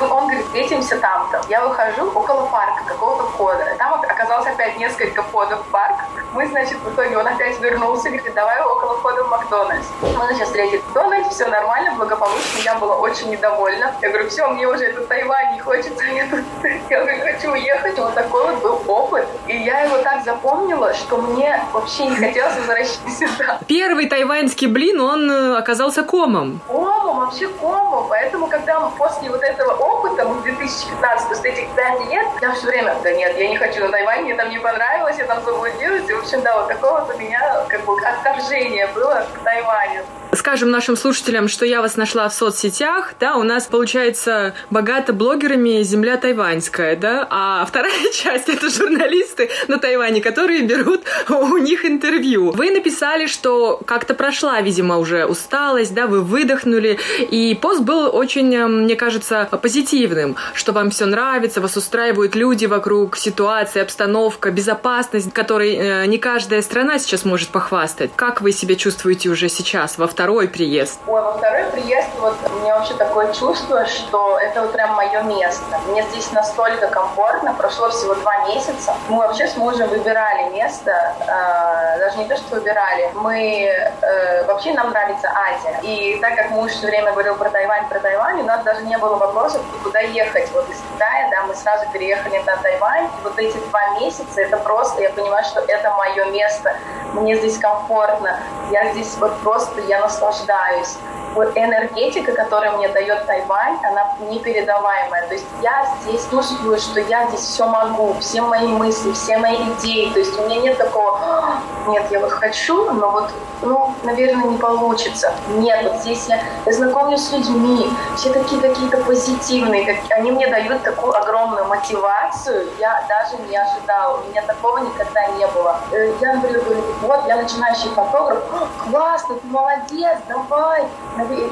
Он говорит, встретимся там-то. Я выхожу около парка, какого-то входа. Там оказалось опять несколько входов в парк. Мы, значит, в итоге он опять вернулся, говорит, давай около входа в Макдональдс. Мы, значит, встретили Макдональдс, все нормально, благополучно. Я была очень недовольна. Я говорю, все, мне уже этот Тайвань не хочется. Я, тут, [LAUGHS] я говорю, хочу уехать. Вот такой вот был опыт. И я его так запомнила, что мне вообще не хотелось возвращаться сюда. Первый тайваньский блин, он э, оказался комом. Комом, вообще комом. Поэтому, когда мы после вот этого опыта, в 2015, после этих пять лет, я все время, да нет, я не хочу на Тайвань, мне там не понравилось, я там заблудилась. И, в общем, да, вот такого у меня как бы отторжение было к Тайваню скажем нашим слушателям, что я вас нашла в соцсетях, да, у нас получается богато блогерами земля тайваньская, да, а вторая [LAUGHS] часть это журналисты на Тайване, которые берут у них интервью. Вы написали, что как-то прошла, видимо, уже усталость, да, вы выдохнули, и пост был очень, э, мне кажется, позитивным, что вам все нравится, вас устраивают люди вокруг, ситуация, обстановка, безопасность, которой э, не каждая страна сейчас может похвастать. Как вы себя чувствуете уже сейчас во второй приезд? Ой, во второй приезд вот у меня вообще такое чувство, что это вот прям мое место. Мне здесь настолько комфортно. Прошло всего два месяца. Мы вообще с мужем выбирали место. Э, даже не то, что выбирали. Мы э, вообще нам нравится Азия. И так как муж все время говорил про Тайвань, про Тайвань, у нас даже не было вопросов, куда ехать. Вот из Китая, да, мы сразу переехали на Тайвань. И вот эти два месяца, это просто, я понимаю, что это мое место. Мне здесь комфортно. Я здесь вот просто, я на наслаждаюсь. Энергетика, которую мне дает Тайвань, она непередаваемая. То есть я здесь чувствую, что я здесь все могу, все мои мысли, все мои идеи. То есть у меня нет такого, «А, нет, я вот хочу, но вот, ну, наверное, не получится. Нет, вот здесь я, я знакомлюсь с людьми, все такие какие-то позитивные, как, они мне дают такую огромную мотивацию, я даже не ожидала, у меня такого никогда не было. Э, я, например, говорю, вот, я начинающий фотограф, классно, ты молодец, давай,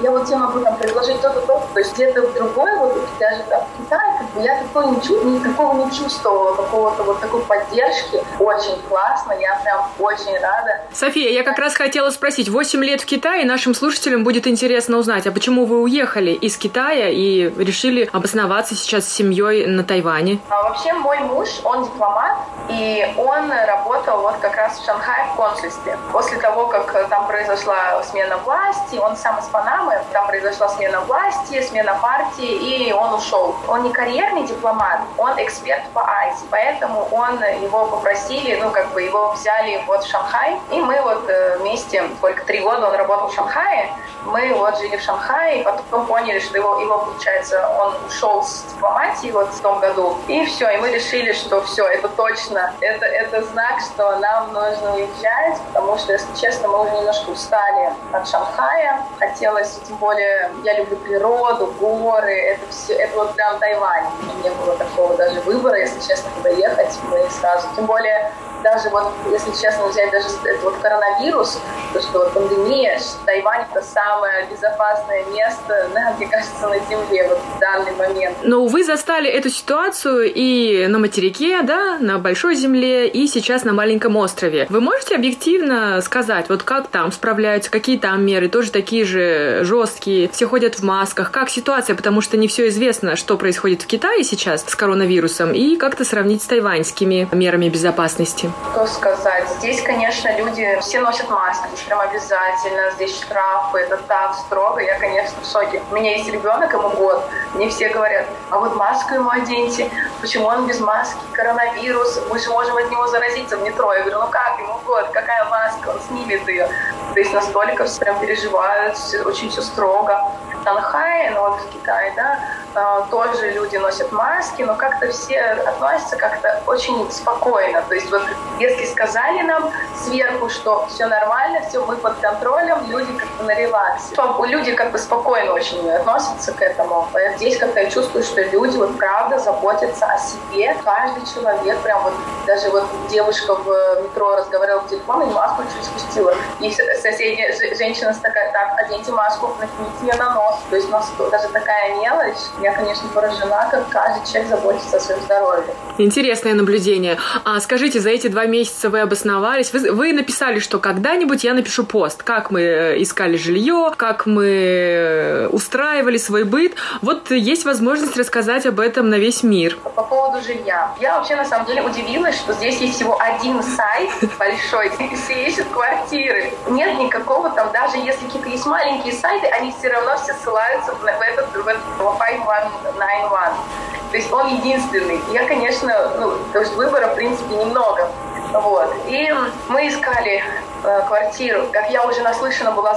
я вот тебе могу там предложить то-то, то-то, то есть где-то в другой, вот даже там в Китае, как бы я такого не чувствовала, никакого не чувствовала, какого-то вот такой поддержки, очень классно, я прям очень рада. София, я как раз хотела спросить, 8 лет в Китае, нашим слушателям будет интересно узнать, а почему вы уехали из Китая и решили обосноваться сейчас с семьей на Тайване? А вообще мой муж, он дипломат, и он работал вот как раз в Шанхае в консульстве. После того, как там произошла смена власти, он сам из Панамы, там произошла смена власти, смена партии, и он ушел. Он не карьерный дипломат, он эксперт по Азии, поэтому он, его попросили, ну, как бы его взяли вот в Шанхай, и мы вот э, вместе, сколько, три года он работал в Шанхае, мы вот жили в Шанхае, потом поняли, что его, его получается, он ушел с дипломатии вот в том году, и все, и мы решили, что все, это точно, это, это знак, что нам нужно уезжать, потому что, если честно, мы уже немножко устали от Шанхая, хотелось, тем более, я люблю природу, горы, это все, это вот прям Тайвань, не было такого даже выбора, если честно, куда ехать, мы сразу, тем более, даже вот, если честно, взять даже этот вот коронавирус, то, что вот пандемия, Тайвань это самое безопасное место, [LAUGHS] да, мне кажется, на Земле вот в данный момент. Но вы застали эту ситуацию и на материке, да, на большой земле, и сейчас на маленьком острове. Вы можете объективно сказать, вот как там справляются, какие там меры, тоже такие же жесткие, все ходят в масках, как ситуация, потому что не все известно, что происходит в Китае сейчас с коронавирусом, и как-то сравнить с тайваньскими мерами безопасности. Что сказать? Здесь, конечно, люди все носят маски, прям обязательно, здесь штрафы, это так строго. Я, конечно, в шоке. У меня есть ребенок, ему год. Мне все говорят, а вот маску ему оденьте. Почему он без маски? Коронавирус, мы же можем от него заразиться в метро. Я говорю, ну как, ему год, какая маска, он снимет ее. То есть настолько все прям переживают, очень все строго. Шанхае, ну вот в Китае, да, а, тоже люди носят маски, но как-то все относятся как-то очень спокойно. То есть вот если сказали нам сверху, что все нормально, все мы под контролем, люди как-то на релаксе. Люди как бы спокойно очень относятся к этому. Здесь как-то я чувствую, что люди вот правда заботятся о себе. Каждый человек, прям вот даже вот девушка в метро разговаривала в телефон и маску чуть спустила. И соседняя женщина такая, так, оденьте маску, накините ее на нос. То есть у нас даже такая мелочь. Я, конечно, поражена, как каждый человек заботится о своем здоровье. Интересное наблюдение. А скажите, за эти два месяца вы обосновались? Вы, вы написали, что когда-нибудь я напишу пост, как мы э, искали жилье, как мы э, устраивали свой быт. Вот есть возможность рассказать об этом на весь мир. По поводу жилья. Я вообще на самом деле удивилась, что здесь есть всего один сайт большой, где все ищут квартиры. Нет никакого там, даже если какие-то есть маленькие сайты, они все равно все ссылаются в этот, в этот 5191. То есть он единственный. Я, конечно, ну, то есть выбора, в принципе, немного. Вот. И мы искали э, квартиру. Как я уже наслышана была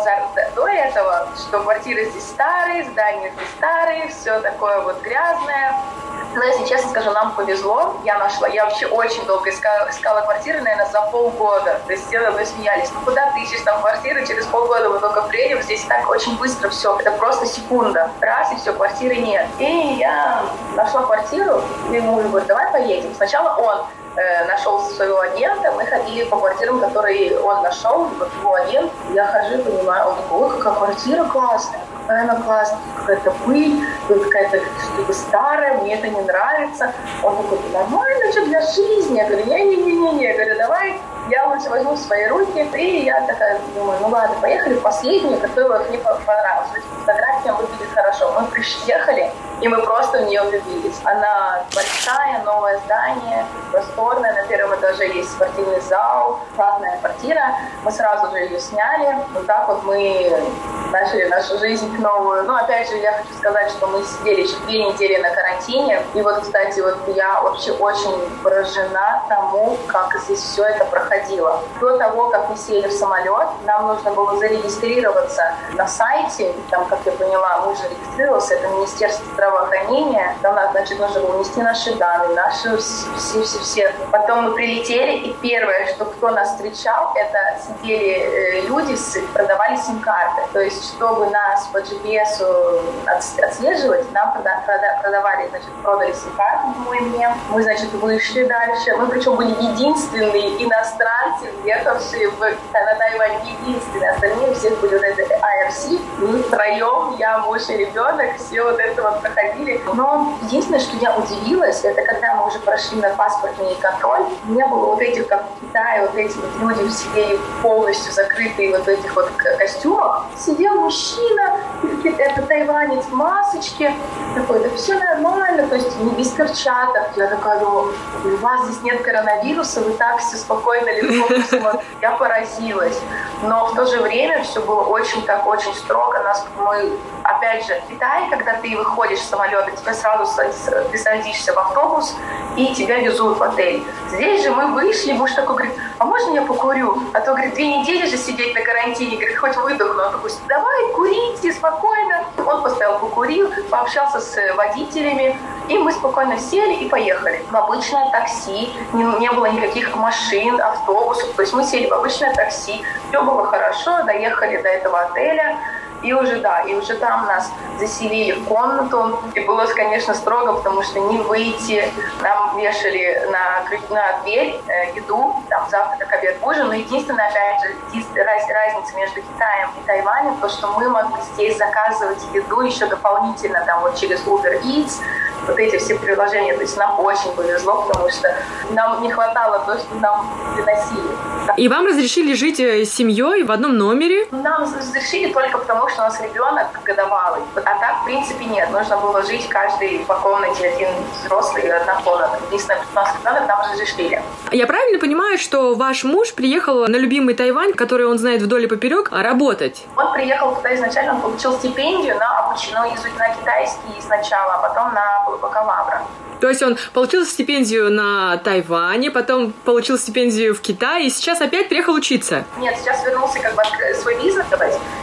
до этого, что квартиры здесь старые, здания здесь старые, все такое вот грязное. Но, если честно скажу, нам повезло. Я нашла. Я вообще очень долго искала, искала квартиры, наверное, за полгода. То есть все вы смеялись. Ну, куда ты ищешь там квартиры? Через полгода мы только приедем. Здесь так очень быстро все. Это просто секунда. Раз, и все, квартиры нет. И я нашла квартиру. И муж говорит, давай поедем. Сначала он нашел своего агента, мы ходили по квартирам, которые он нашел, вот его агент, я хожу понимаю, он такой, ой, какая квартира классная, какая она классная, какая-то пыль, какая-то что-то старая, мне это не нравится. Он такой, нормально, что для жизни? Я говорю, не-не-не-не, я говорю, давай я лучше возьму свои руки, и я такая думаю, ну ладно, поехали в последнюю, которая мне понравилась. Фотография выглядит хорошо. Мы приехали, и мы просто в нее влюбились. Она большая, новое здание, просторное. На первом этаже есть спортивный зал, классная квартира. Мы сразу же ее сняли. Вот так вот мы начали нашу жизнь новую. Ну, опять же, я хочу сказать, что мы сидели еще две недели на карантине. И вот, кстати, вот я вообще очень поражена тому, как здесь все это проходило. До того, как мы сели в самолет, нам нужно было зарегистрироваться на сайте. Там, как я поняла, мы же регистрировался, это Министерство здравоохранения. Там, значит, нужно было внести наши данные, наши все-все-все. Потом мы прилетели, и первое, что кто нас встречал, это сидели э, люди, продавали сим-карты. То есть чтобы нас по GPS отслеживать, нам продавали, значит, продали сим-карту мой мне. Мы, значит, вышли дальше. Мы, причем, были единственные иностранцы, въехавшие в, на Тайвань, единственные. Остальные все были вот это IRC. Мы втроем, я, муж и ребенок, все вот это вот проходили. Но единственное, что я удивилась, это когда мы уже прошли на паспортный контроль, не было вот этих, как в Китае, вот эти вот люди сидели полностью закрытые вот в этих вот костюмах. Сидел мужчина, это тайванец в масочке, такой, да все нормально, то есть не без перчаток. Я такая думаю, у вас здесь нет коронавируса, вы так все спокойно, Я поразилась. Но в то же время все было очень так, очень строго. Нас, мы, опять же, в Китае, когда ты выходишь с самолета, тебя сразу ты садишься в автобус, и тебя везут в отель. Здесь же мы вышли, муж такой говорит, а можно я покурю? А то, говорит, две недели же сидеть на карантине, говорит, хоть выдохну. Он такой, давай, курите спокойно. Он поставил, покурил, пообщался с водителями, и мы спокойно сели и поехали. В обычное такси, не, не было никаких машин, автобусов, то есть мы сели в обычное такси, все было хорошо, доехали до этого отеля, и уже, да, и уже там нас заселили в комнату. И было, конечно, строго, потому что не выйти. Нам вешали на, на дверь э, еду, там завтрак, обед, ужин. Но единственная, опять же, разница между Китаем и Тайванем, то, что мы могли здесь заказывать еду еще дополнительно, там вот через Uber Eats, вот эти все приложения. То есть нам очень повезло, потому что нам не хватало то, что нам приносили. И вам разрешили жить э, с семьей в одном номере? Нам разрешили только потому, что у нас ребенок годовалый. А так, в принципе, нет. Нужно было жить каждый по комнате, один взрослый и одна комната. Единственное, у нас ребенок нам разрешили. Я правильно понимаю, что ваш муж приехал на любимый Тайвань, который он знает вдоль и поперек, работать? Он приехал туда изначально, он получил стипендию на обучение, ну, на китайский сначала, а потом на бакалавра. То есть он получил стипендию на Тайване, потом получил стипендию в Китае, и сейчас опять приехал учиться. Нет, сейчас вернулся как бы свой бизнес.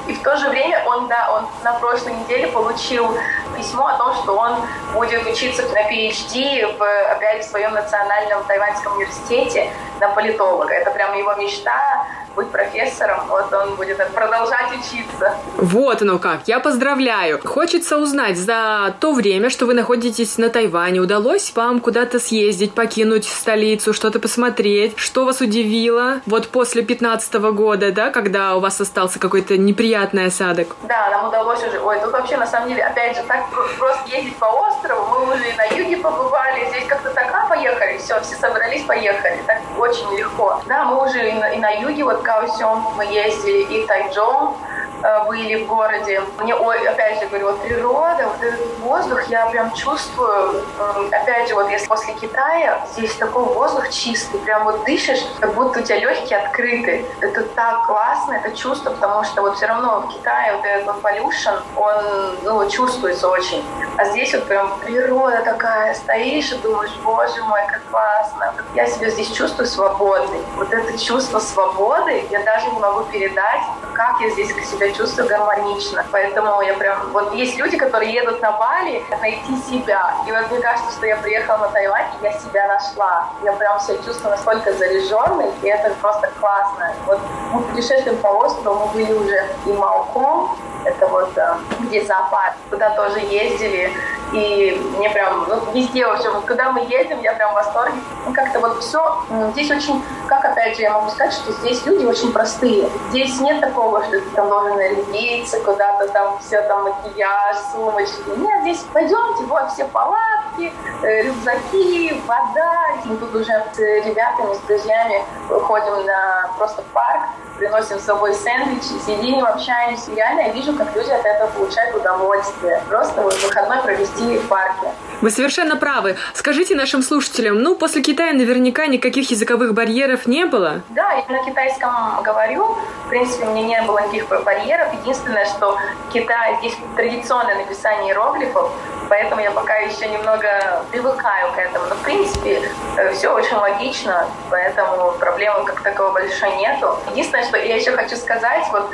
И в то же время он, да, он на прошлой неделе получил письмо о том, что он будет учиться на PhD в, опять в своем национальном тайваньском университете на политолога. Это прям его мечта быть профессором, вот он будет продолжать учиться. Вот оно как, я поздравляю. Хочется узнать, за то время, что вы находитесь на Тайване, удалось вам куда-то съездить, покинуть столицу, что-то посмотреть, что вас удивило? Вот после 15 года, да, когда у вас остался какой-то неприятный осадок? Да, нам удалось уже, ой, тут вообще на самом деле, опять же, так просто ездить по острову, мы уже и на юге побывали, здесь как-то так, а, поехали, все, все собрались, поехали, так очень легко. Да, мы уже и на, и на юге, вот Гаусюм мы ездили, и Тайчжоу, Э, были в городе. Мне, ой, опять же говорю, вот природа, вот этот воздух, я прям чувствую, опять же, вот если после Китая, здесь такой воздух чистый, прям вот дышишь, как будто у тебя легкие открыты. Это так классно, это чувство, потому что вот все равно в Китае вот этот pollution, он ну, чувствуется очень. А здесь вот прям природа такая, стоишь и думаешь, боже мой, как классно. Я себя здесь чувствую свободной. Вот это чувство свободы я даже не могу передать, как я здесь себя чувствую гармонично. Поэтому я прям... Вот есть люди, которые едут на Бали найти себя. И вот мне кажется, что я приехала на Тайвань, и я себя нашла. Я прям себя чувствую настолько заряженной, и это просто классно. Вот мы путешествуем по острову, мы были уже и Малком, это вот э, где зоопарк, туда тоже ездили, и мне прям, ну, везде, в общем, куда мы едем, я прям в восторге. Ну, как-то вот все, здесь очень, как опять же я могу сказать, что здесь люди очень простые. Здесь нет такого, что ты там должен нарядиться, куда-то там все там макияж, сумочки. Нет, здесь пойдемте, вот все палатки, э, рюкзаки, вода. Мы тут уже с ребятами, с друзьями ходим на просто парк, приносим с собой сэндвичи, сидим, общаемся. Реально я вижу, как люди от этого получают удовольствие. Просто вот выходной провести в парке. Вы совершенно правы. Скажите нашим слушателям, ну, после Китая наверняка никаких языковых барьеров не было? Да, я на китайском говорю. В принципе, мне не было никаких барьеров. Единственное, что Китай, здесь традиционное написание иероглифов, поэтому я пока еще немного привыкаю к этому. Но, в принципе, э, все очень логично, поэтому проблемы как таковой большой нету. Единственное, что я еще хочу сказать, вот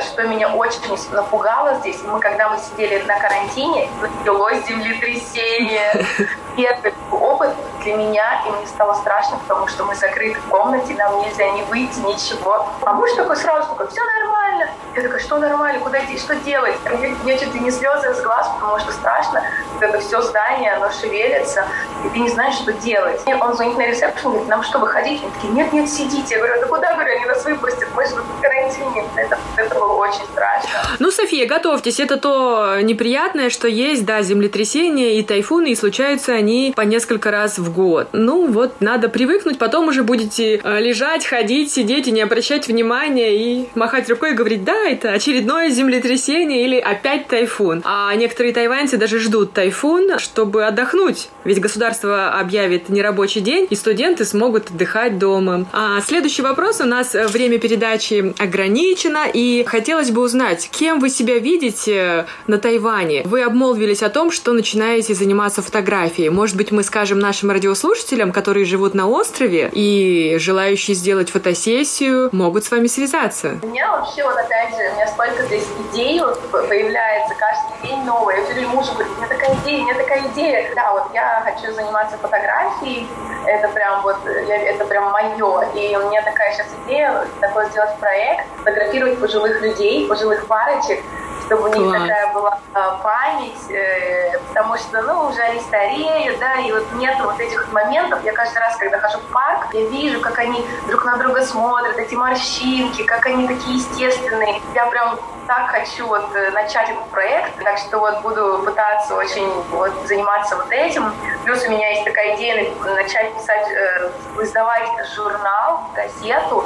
что меня очень напугало здесь, мы когда мы сидели на карантине, началось землетрясение. [LAUGHS] Первый опыт для меня, и мне стало страшно, потому что мы закрыты в комнате, нам нельзя не выйти, ничего. А муж такой сразу такой, все нормально. Я такая, что нормально, куда идти, что делать? У меня чуть ли не слезы из глаз, потому что страшно. Вот это все здание, оно шевелится, и ты не знаешь, что делать. И он звонит на ресепшн, говорит, нам что, выходить? Они такие, нет, нет, сидите. Я говорю, да куда, говорю, они нас выпустят, мы же в карантине. Это, это было очень страшно. Ну, София, готовьтесь, это то неприятное, что есть, да, землетрясения и тайфуны, и случаются они по несколько раз в год. Ну, вот, надо привыкнуть, потом уже будете э, лежать, ходить, сидеть и не обращать внимания и махать рукой и говорить, да, это очередное землетрясение или опять тайфун. А некоторые тайваньцы даже ждут тайфун, чтобы отдохнуть. Ведь государство объявит нерабочий день, и студенты смогут отдыхать дома. А следующий вопрос. У нас время передачи ограничено, и хотелось бы узнать, кем вы себя видите на Тайване? Вы обмолвились о том, что начинаете заниматься фотографией. Может быть, мы скажем нашим радиослушателям, которые живут на острове и желающие сделать фотосессию, могут с вами связаться? У меня вообще, вот опять же, у меня столько здесь идей вот, появляется каждый день новые. Я все мужу говорю, у меня такая идея, у меня такая идея. Да, вот я хочу заниматься фотографией, это прям вот, я, это прям мое. И у меня такая сейчас идея, такой сделать проект, фотографировать пожилых людей, пожилых парочек, чтобы у них такая была а, память, э, потому что, ну, уже они стареют, да, и вот нет вот этих моментов. Я каждый раз, когда хожу в парк, я вижу, как они друг на друга смотрят, эти морщинки, как они такие естественные. Я прям так хочу вот э, начать этот проект, так что вот буду пытаться очень вот заниматься вот этим. Плюс у меня есть такая идея начать писать, э, издавать журнал, газету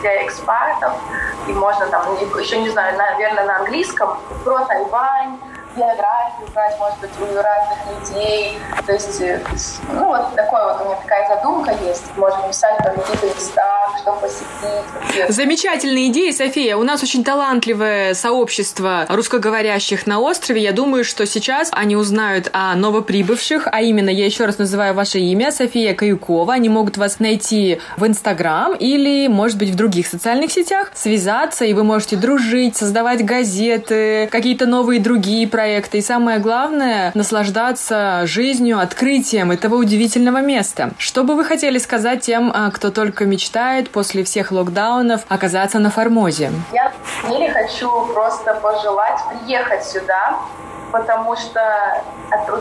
для экспатов, и можно там, еще не знаю, наверное, на английском, про Тайвань, биографию брать, может быть, у разных людей. То есть, э, ну, вот такой вот у меня такая задумка есть. Можно писать про какие-то места, что посетить. Замечательная идея, София. У нас очень талантливое сообщество русскоговорящих на острове. Я думаю, что сейчас они узнают о новоприбывших, а именно, я еще раз называю ваше имя, София Каюкова. Они могут вас найти в Инстаграм или, может быть, в других социальных сетях, связаться, и вы можете дружить, создавать газеты, какие-то новые другие проекты проекта. И самое главное, наслаждаться жизнью, открытием этого удивительного места. Что бы вы хотели сказать тем, а, кто только мечтает после всех локдаунов оказаться на Формозе? Я в хочу просто пожелать приехать сюда, потому что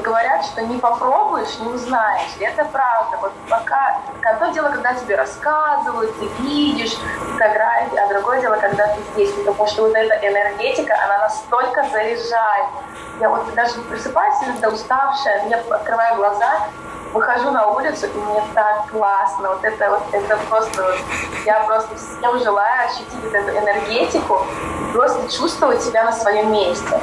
говорят, что не попробуешь, не узнаешь. И это правда. Вот пока одно дело, когда тебе рассказывают, ты видишь фотографии, а другое дело, когда ты здесь, потому что вот эта энергетика, она настолько заряжает. Я вот даже просыпаюсь иногда уставшая, я открываю глаза, выхожу на улицу, и мне так классно. Вот это вот, это просто вот, я просто всем желаю ощутить вот эту энергетику, просто чувствовать себя на своем месте.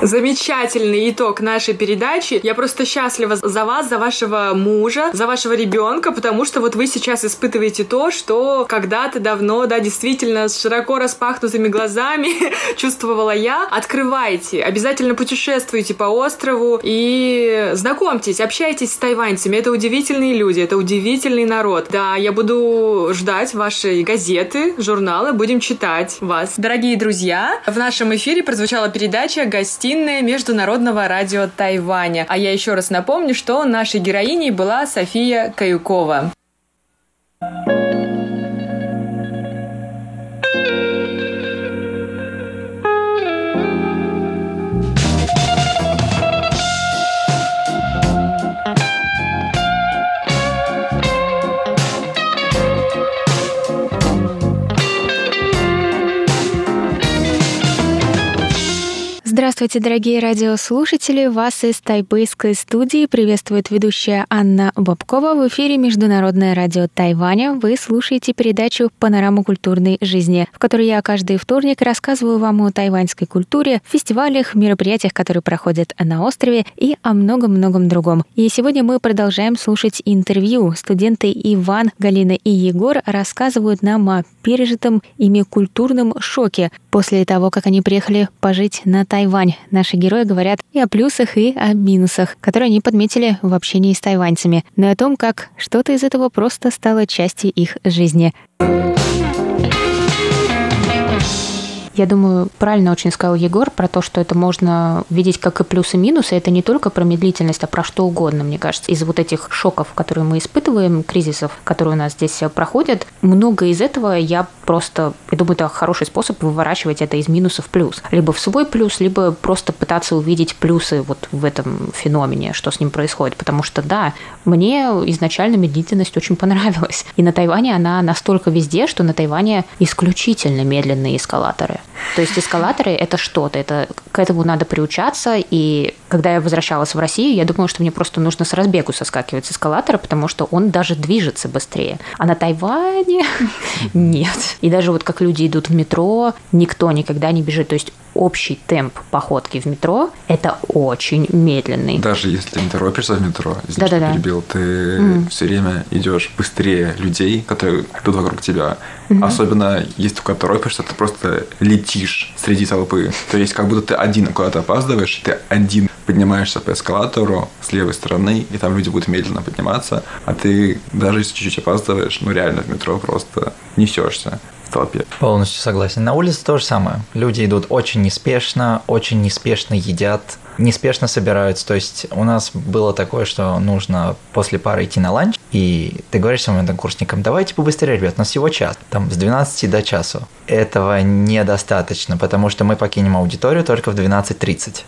Замечательный итог нашей передачи. Я просто счастлива за вас, за вашего мужа, за вашего ребенка, потому что вот вы сейчас испытываете то, что когда-то давно, да, действительно с широко распахнутыми глазами [LAUGHS] чувствовала я. Открывайте, обязательно путешествуйте по острову и знакомьтесь, общайтесь с тайваньцами. Это удивительные люди, это удивительный народ. Да, я буду ждать вашей газеты, журналы, будем читать вас. Дорогие друзья, в нашем эфире прозвучала передача «Гостей гостиная Международного радио Тайваня. А я еще раз напомню, что нашей героиней была София Каюкова. Здравствуйте, дорогие радиослушатели! Вас из тайбэйской студии приветствует ведущая Анна Бабкова. В эфире Международное радио Тайваня. Вы слушаете передачу «Панорама культурной жизни», в которой я каждый вторник рассказываю вам о тайваньской культуре, фестивалях, мероприятиях, которые проходят на острове и о многом-многом другом. И сегодня мы продолжаем слушать интервью. Студенты Иван, Галина и Егор рассказывают нам о пережитом ими культурном шоке после того, как они приехали пожить на Тайвань. Наши герои говорят и о плюсах, и о минусах, которые они подметили в общении с тайваньцами, но и о том, как что-то из этого просто стало частью их жизни. Я думаю, правильно очень сказал Егор про то, что это можно видеть как и плюсы и минусы. Это не только про медлительность, а про что угодно, мне кажется. Из вот этих шоков, которые мы испытываем, кризисов, которые у нас здесь проходят, много из этого я просто, я думаю, это хороший способ выворачивать это из минусов в плюс. Либо в свой плюс, либо просто пытаться увидеть плюсы вот в этом феномене, что с ним происходит. Потому что, да, мне изначально медлительность очень понравилась. И на Тайване она настолько везде, что на Тайване исключительно медленные эскалаторы. То есть эскалаторы – это что-то, это к этому надо приучаться. И когда я возвращалась в Россию, я думала, что мне просто нужно с разбегу соскакивать с эскалатора, потому что он даже движется быстрее. А на Тайване [LAUGHS] нет. И даже вот как люди идут в метро, никто никогда не бежит. То есть общий темп походки в метро – это очень медленный. Даже если не торопишься в метро, если да, да, перебил, ты mm. все время идешь быстрее людей, которые идут вокруг тебя. Mm-hmm. Особенно если только торопишься, ты просто летишь среди толпы. То есть как будто ты один куда-то опаздываешь, ты один поднимаешься по эскалатору с левой стороны, и там люди будут медленно подниматься, а ты даже если чуть-чуть опаздываешь, ну реально в метро просто несешься толпе. Полностью согласен. На улице то же самое. Люди идут очень неспешно, очень неспешно едят, неспешно собираются. То есть у нас было такое, что нужно после пары идти на ланч, и ты говоришь своим однокурсникам, давайте побыстрее, ребят, у нас всего час, там с 12 до часу. Этого недостаточно, потому что мы покинем аудиторию только в 12.30.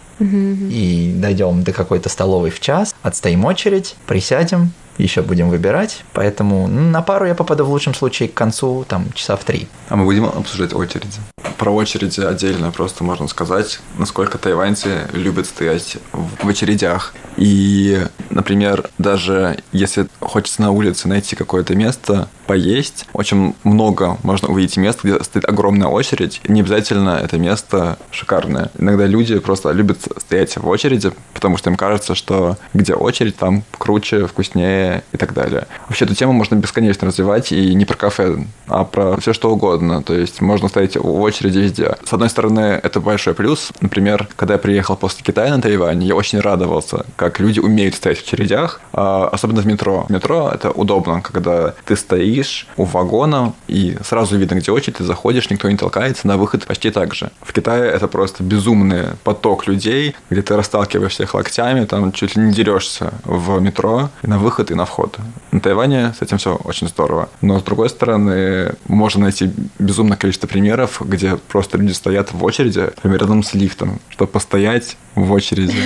И дойдем до какой-то столовой в час, отстоим очередь, присядем, еще будем выбирать, поэтому на пару я попаду в лучшем случае к концу, там, часа в три. А мы будем обсуждать очереди? Про очереди отдельно просто можно сказать, насколько тайваньцы любят стоять в очередях. И, например, даже если хочется на улице найти какое-то место, поесть, очень много можно увидеть мест, где стоит огромная очередь. Не обязательно это место шикарное. Иногда люди просто любят стоять в очереди, потому что им кажется, что где очередь, там круче, вкуснее и так далее. Вообще эту тему можно бесконечно развивать, и не про кафе, а про все что угодно. То есть можно стоять в очереди везде. С одной стороны, это большой плюс. Например, когда я приехал после Китая на Тайвань, я очень радовался, как люди умеют стоять в очередях, а, особенно в метро. В метро это удобно, когда ты стоишь у вагона, и сразу видно, где очередь, ты заходишь, никто не толкается, на выход почти так же. В Китае это просто безумный поток людей, где ты расталкиваешься их локтями, там чуть ли не дерешься в метро, и на выход, и на вход. На Тайване с этим все очень здорово. Но, с другой стороны, можно найти безумное количество примеров, где просто люди стоят в очереди, например, рядом с лифтом, чтобы постоять в очереди.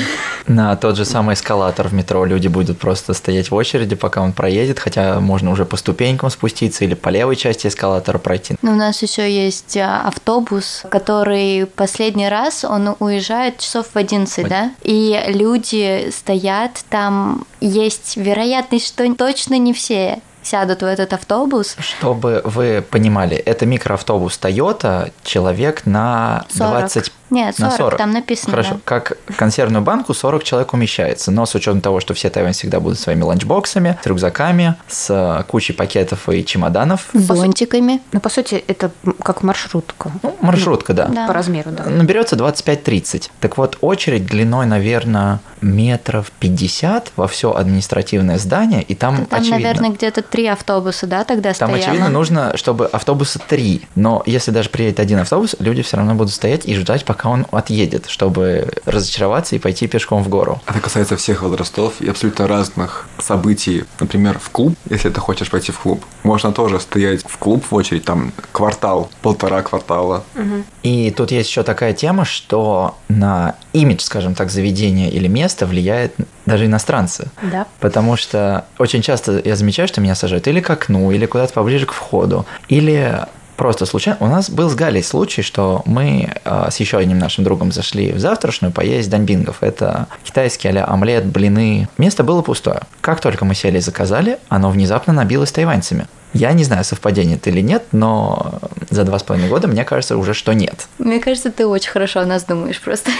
На тот же самый эскалатор в метро люди будут просто стоять в очереди, пока он проедет, хотя можно уже по ступенькам спуститься или по левой части эскалатора пройти. Но у нас еще есть а, автобус, который последний раз, он уезжает часов в 11, да? И люди стоят, там есть вероятность, что точно не все сядут в этот автобус. Чтобы вы понимали, это микроавтобус Toyota, человек на 40. 20 нет, 40, на 40. там написано. Хорошо, да. как консервную банку 40 человек умещается, но с учетом того, что все тайвань всегда будут своими ланчбоксами, с рюкзаками, с кучей пакетов и чемоданов. С зонтиками. Ну, по сути, это как маршрутка. Ну, маршрутка, да. да. По размеру, да. Наберется 25-30. Так вот, очередь длиной, наверное, метров 50 во все административное здание, и там, там очевидно... наверное, где-то три автобуса, да, тогда там, стояло? Там, очевидно, нужно, чтобы автобуса три. Но если даже приедет один автобус, люди все равно будут стоять и ждать, пока он отъедет, чтобы разочароваться и пойти пешком в гору. Это касается всех возрастов и абсолютно разных событий. Например, в клуб, если ты хочешь пойти в клуб, можно тоже стоять в клуб в очередь, там квартал, полтора квартала. Угу. И тут есть еще такая тема, что на имидж, скажем так, заведения или места влияет даже иностранцы. Да. Потому что очень часто я замечаю, что меня сажают или к окну, или куда-то поближе к входу, или просто случайно. У нас был с Галей случай, что мы э, с еще одним нашим другом зашли в завтрашнюю поесть даньбингов. Это китайский а омлет, блины. Место было пустое. Как только мы сели и заказали, оно внезапно набилось тайваньцами. Я не знаю, совпадение это или нет, но за два с половиной года мне кажется уже, что нет. Мне кажется, ты очень хорошо о нас думаешь просто.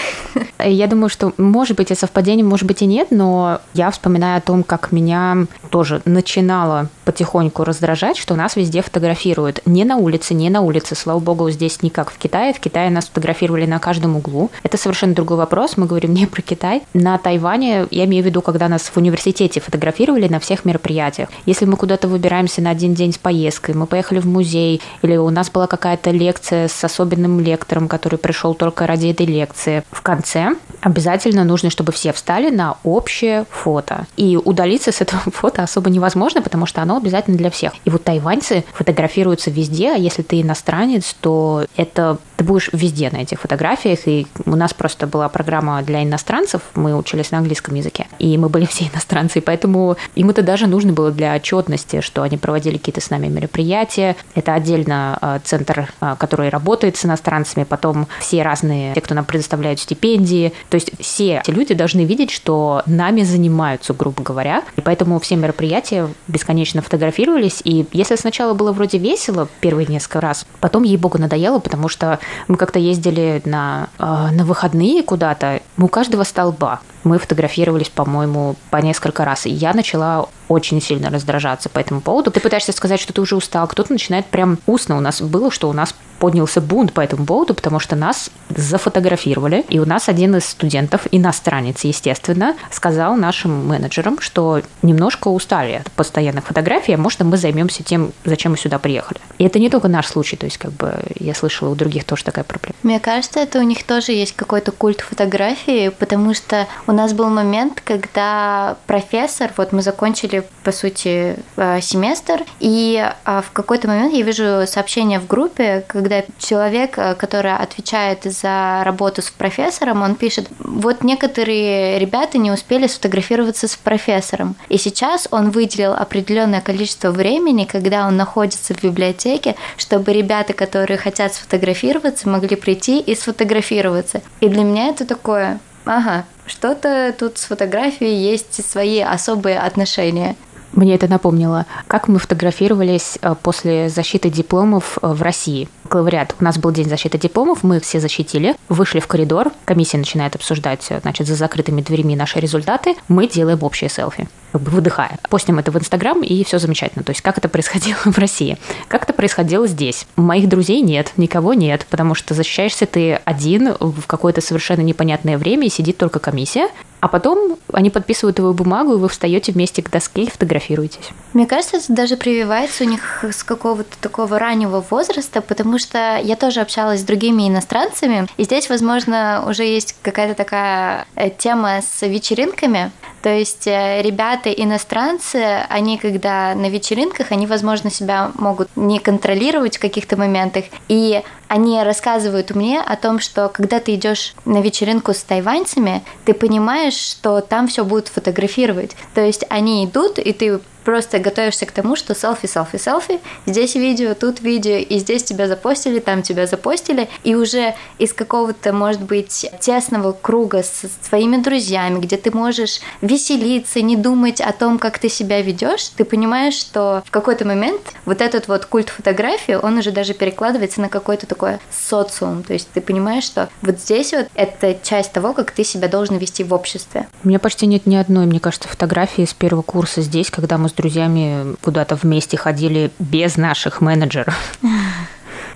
Я думаю, что может быть и совпадение, может быть и нет, но я вспоминаю о том, как меня тоже начинало потихоньку раздражать, что нас везде фотографируют. Не на улице, не на улице. Слава богу, здесь не как в Китае. В Китае нас фотографировали на каждом углу. Это совершенно другой вопрос. Мы говорим не про Китай. На Тайване, я имею в виду, когда нас в университете фотографировали на всех мероприятиях. Если мы куда-то выбираемся на один день с поездкой, мы поехали в музей, или у нас была какая-то лекция с особенным лектором, который пришел только ради этой лекции. В конце обязательно нужно, чтобы все встали на общее фото. И удалиться с этого [LAUGHS] фото особо невозможно, потому что оно обязательно для всех. И вот тайваньцы фотографируются везде, а если ты иностранец, то это ты будешь везде на этих фотографиях. И у нас просто была программа для иностранцев, мы учились на английском языке, и мы были все иностранцы, и поэтому им это даже нужно было для отчетности, что они проводили какие-то с нами мероприятия. Это отдельно э, центр, э, который работает с иностранцами, потом все разные, те, кто нам предоставляют стипендии. То есть все эти люди должны видеть, что нами занимаются, грубо говоря. И поэтому все мероприятия бесконечно фотографировались. И если сначала было вроде весело первые несколько раз, потом, ей-богу, надоело, потому что мы как-то ездили на, э, на выходные куда-то, у каждого столба мы фотографировались, по-моему, по несколько раз. И я начала очень сильно раздражаться по этому поводу. Ты пытаешься сказать, что ты уже устал, кто-то начинает прям устно. У нас было, что у нас поднялся бунт по этому поводу, потому что нас зафотографировали, и у нас один из студентов, иностранец, естественно, сказал нашим менеджерам, что немножко устали от постоянных фотографий, а может, мы займемся тем, зачем мы сюда приехали. И это не только наш случай, то есть, как бы, я слышала, у других тоже такая проблема. Мне кажется, это у них тоже есть какой-то культ фотографии, потому что у нас был момент, когда профессор, вот мы закончили, по сути, э, семестр, и а, в какой-то момент я вижу сообщение в группе, когда человек, э, который отвечает за работу с профессором, он пишет, вот некоторые ребята не успели сфотографироваться с профессором, и сейчас он выделил определенное количество времени, когда он находится в библиотеке, чтобы ребята, которые хотят сфотографироваться, могли прийти и сфотографироваться. И для меня это такое, ага, что-то тут с фотографией есть свои особые отношения. Мне это напомнило, как мы фотографировались э, после защиты дипломов э, в России. Бакалавриат. У нас был день защиты дипломов, мы их все защитили, вышли в коридор, комиссия начинает обсуждать, э, значит, за закрытыми дверями наши результаты, мы делаем общее селфи, как бы выдыхая. Постим это в Инстаграм, и все замечательно. То есть, как это происходило [LAUGHS] в России. Как это происходило здесь. Моих друзей нет, никого нет, потому что защищаешься ты один в какое-то совершенно непонятное время, и сидит только комиссия, а потом они подписывают твою бумагу, и вы встаете вместе к доске и фотографируетесь. Мне кажется, это даже прививается у них с какого-то такого раннего возраста, потому что я тоже общалась с другими иностранцами, и здесь, возможно, уже есть какая-то такая э, тема с вечеринками. То есть э, ребята иностранцы, они когда на вечеринках, они, возможно, себя могут не контролировать в каких-то моментах, и они рассказывают мне о том, что когда ты идешь на вечеринку с тайваньцами, ты понимаешь, что там все будут фотографировать. То есть они идут, и ты просто готовишься к тому, что селфи, селфи, селфи, здесь видео, тут видео, и здесь тебя запостили, там тебя запостили, и уже из какого-то, может быть, тесного круга с твоими друзьями, где ты можешь веселиться, не думать о том, как ты себя ведешь, ты понимаешь, что в какой-то момент вот этот вот культ фотографии, он уже даже перекладывается на какой-то такой социум, то есть ты понимаешь, что вот здесь вот это часть того, как ты себя должен вести в обществе. У меня почти нет ни одной, мне кажется, фотографии с первого курса здесь, когда мы с друзьями куда-то вместе ходили без наших менеджеров.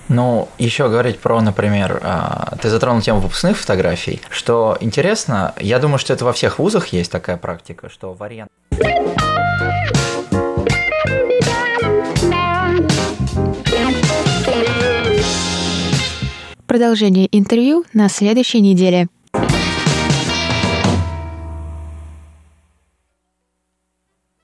Ну, еще говорить про, например, а, ты затронул тему выпускных фотографий. Что интересно, я думаю, что это во всех вузах есть такая практика, что вариант... Продолжение интервью на следующей неделе.